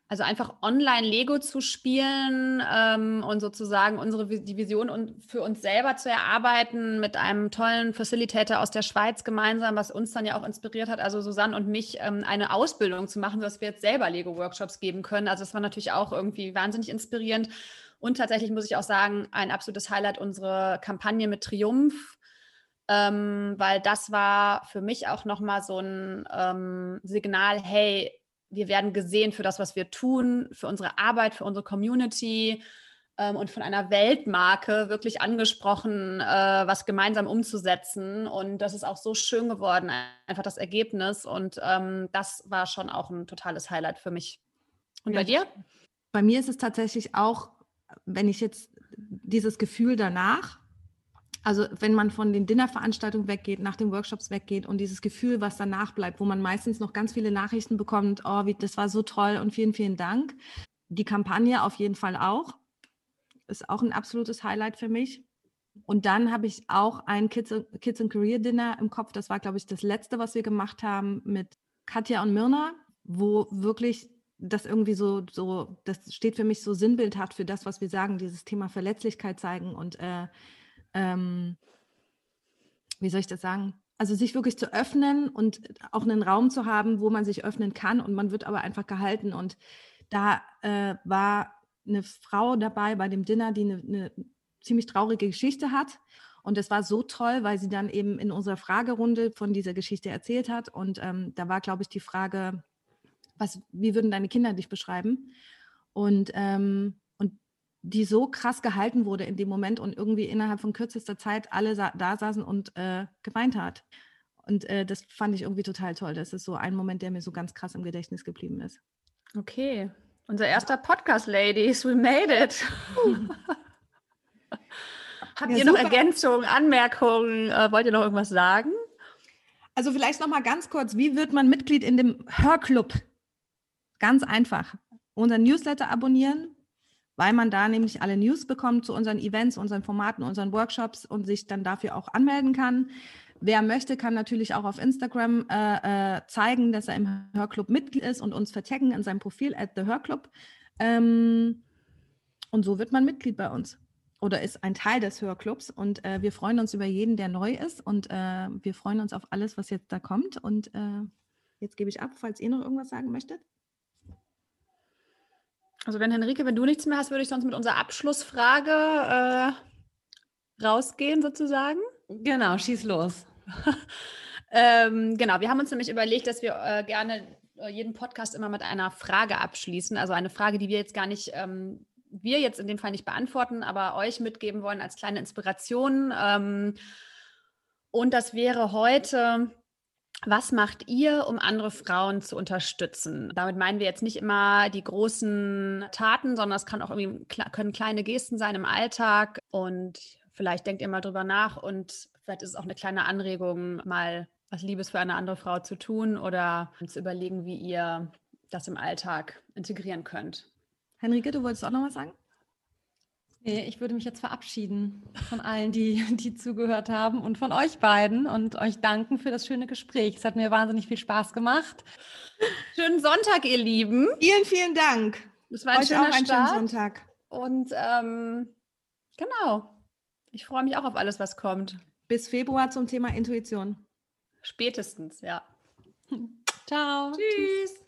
also einfach online Lego zu spielen ähm, und sozusagen unsere die Vision und für uns selber zu erarbeiten mit einem tollen Facilitator aus der Schweiz gemeinsam, was uns dann ja auch inspiriert hat, also Susanne und mich, ähm, eine Ausbildung zu machen, dass wir jetzt selber Lego-Workshops geben können. Also das war natürlich auch irgendwie wahnsinnig inspirierend. Und tatsächlich muss ich auch sagen, ein absolutes Highlight unsere Kampagne mit Triumph. Ähm, weil das war für mich auch nochmal so ein ähm, Signal, hey, wir werden gesehen für das, was wir tun, für unsere Arbeit, für unsere Community ähm, und von einer Weltmarke wirklich angesprochen, äh, was gemeinsam umzusetzen. Und das ist auch so schön geworden, einfach das Ergebnis. Und ähm, das war schon auch ein totales Highlight für mich. Und ja, bei dir? Bei mir ist es tatsächlich auch, wenn ich jetzt dieses Gefühl danach, also wenn man von den Dinnerveranstaltungen weggeht, nach den Workshops weggeht und dieses Gefühl, was danach bleibt, wo man meistens noch ganz viele Nachrichten bekommt, oh, wie, das war so toll und vielen, vielen Dank. Die Kampagne auf jeden Fall auch. Ist auch ein absolutes Highlight für mich. Und dann habe ich auch ein Kids, Kids and Career Dinner im Kopf. Das war, glaube ich, das letzte, was wir gemacht haben mit Katja und Mirna, wo wirklich das irgendwie so, so, das steht für mich so sinnbildhaft für das, was wir sagen, dieses Thema Verletzlichkeit zeigen und äh, ähm, wie soll ich das sagen? Also sich wirklich zu öffnen und auch einen Raum zu haben, wo man sich öffnen kann und man wird aber einfach gehalten. Und da äh, war eine Frau dabei bei dem Dinner, die eine, eine ziemlich traurige Geschichte hat. Und das war so toll, weil sie dann eben in unserer Fragerunde von dieser Geschichte erzählt hat. Und ähm, da war, glaube ich, die Frage, was, wie würden deine Kinder dich beschreiben? Und ähm, die so krass gehalten wurde in dem Moment und irgendwie innerhalb von kürzester Zeit alle sa da saßen und äh, geweint hat. Und äh, das fand ich irgendwie total toll. Das ist so ein Moment, der mir so ganz krass im Gedächtnis geblieben ist. Okay, unser erster Podcast, Ladies, we made it. Habt ja, ihr noch Ergänzungen, Anmerkungen? Äh, wollt ihr noch irgendwas sagen? Also vielleicht noch mal ganz kurz, wie wird man Mitglied in dem Hörclub? Ganz einfach. Unser Newsletter abonnieren, weil man da nämlich alle News bekommt zu unseren Events, unseren Formaten, unseren Workshops und sich dann dafür auch anmelden kann. Wer möchte, kann natürlich auch auf Instagram äh, äh, zeigen, dass er im Hörclub Mitglied ist und uns vertaggen in seinem Profil at the Hörclub. Ähm, und so wird man Mitglied bei uns oder ist ein Teil des Hörclubs. Und äh, wir freuen uns über jeden, der neu ist. Und äh, wir freuen uns auf alles, was jetzt da kommt. Und äh, jetzt gebe ich ab, falls ihr noch irgendwas sagen möchtet. Also wenn Henrike, wenn du nichts mehr hast, würde ich sonst mit unserer Abschlussfrage äh, rausgehen sozusagen. Genau, schieß los. ähm, genau, wir haben uns nämlich überlegt, dass wir äh, gerne äh, jeden Podcast immer mit einer Frage abschließen. Also eine Frage, die wir jetzt gar nicht, ähm, wir jetzt in dem Fall nicht beantworten, aber euch mitgeben wollen als kleine Inspiration. Ähm, und das wäre heute, was macht ihr, um andere Frauen zu unterstützen? Damit meinen wir jetzt nicht immer die großen Taten, sondern es kann auch irgendwie können kleine Gesten sein im Alltag und vielleicht denkt ihr mal drüber nach und vielleicht ist es auch eine kleine Anregung, mal was Liebes für eine andere Frau zu tun oder zu überlegen, wie ihr das im Alltag integrieren könnt. Henrike, du wolltest auch noch was sagen? Nee, ich würde mich jetzt verabschieden von allen, die, die zugehört haben und von euch beiden und euch danken für das schöne Gespräch. Es hat mir wahnsinnig viel Spaß gemacht. Schönen Sonntag, ihr Lieben. Vielen, vielen Dank. Es war ein euch schöner auch einen Start. schönen Sonntag. Und ähm, genau, ich freue mich auch auf alles, was kommt. Bis Februar zum Thema Intuition. Spätestens, ja. Ciao. Tschüss.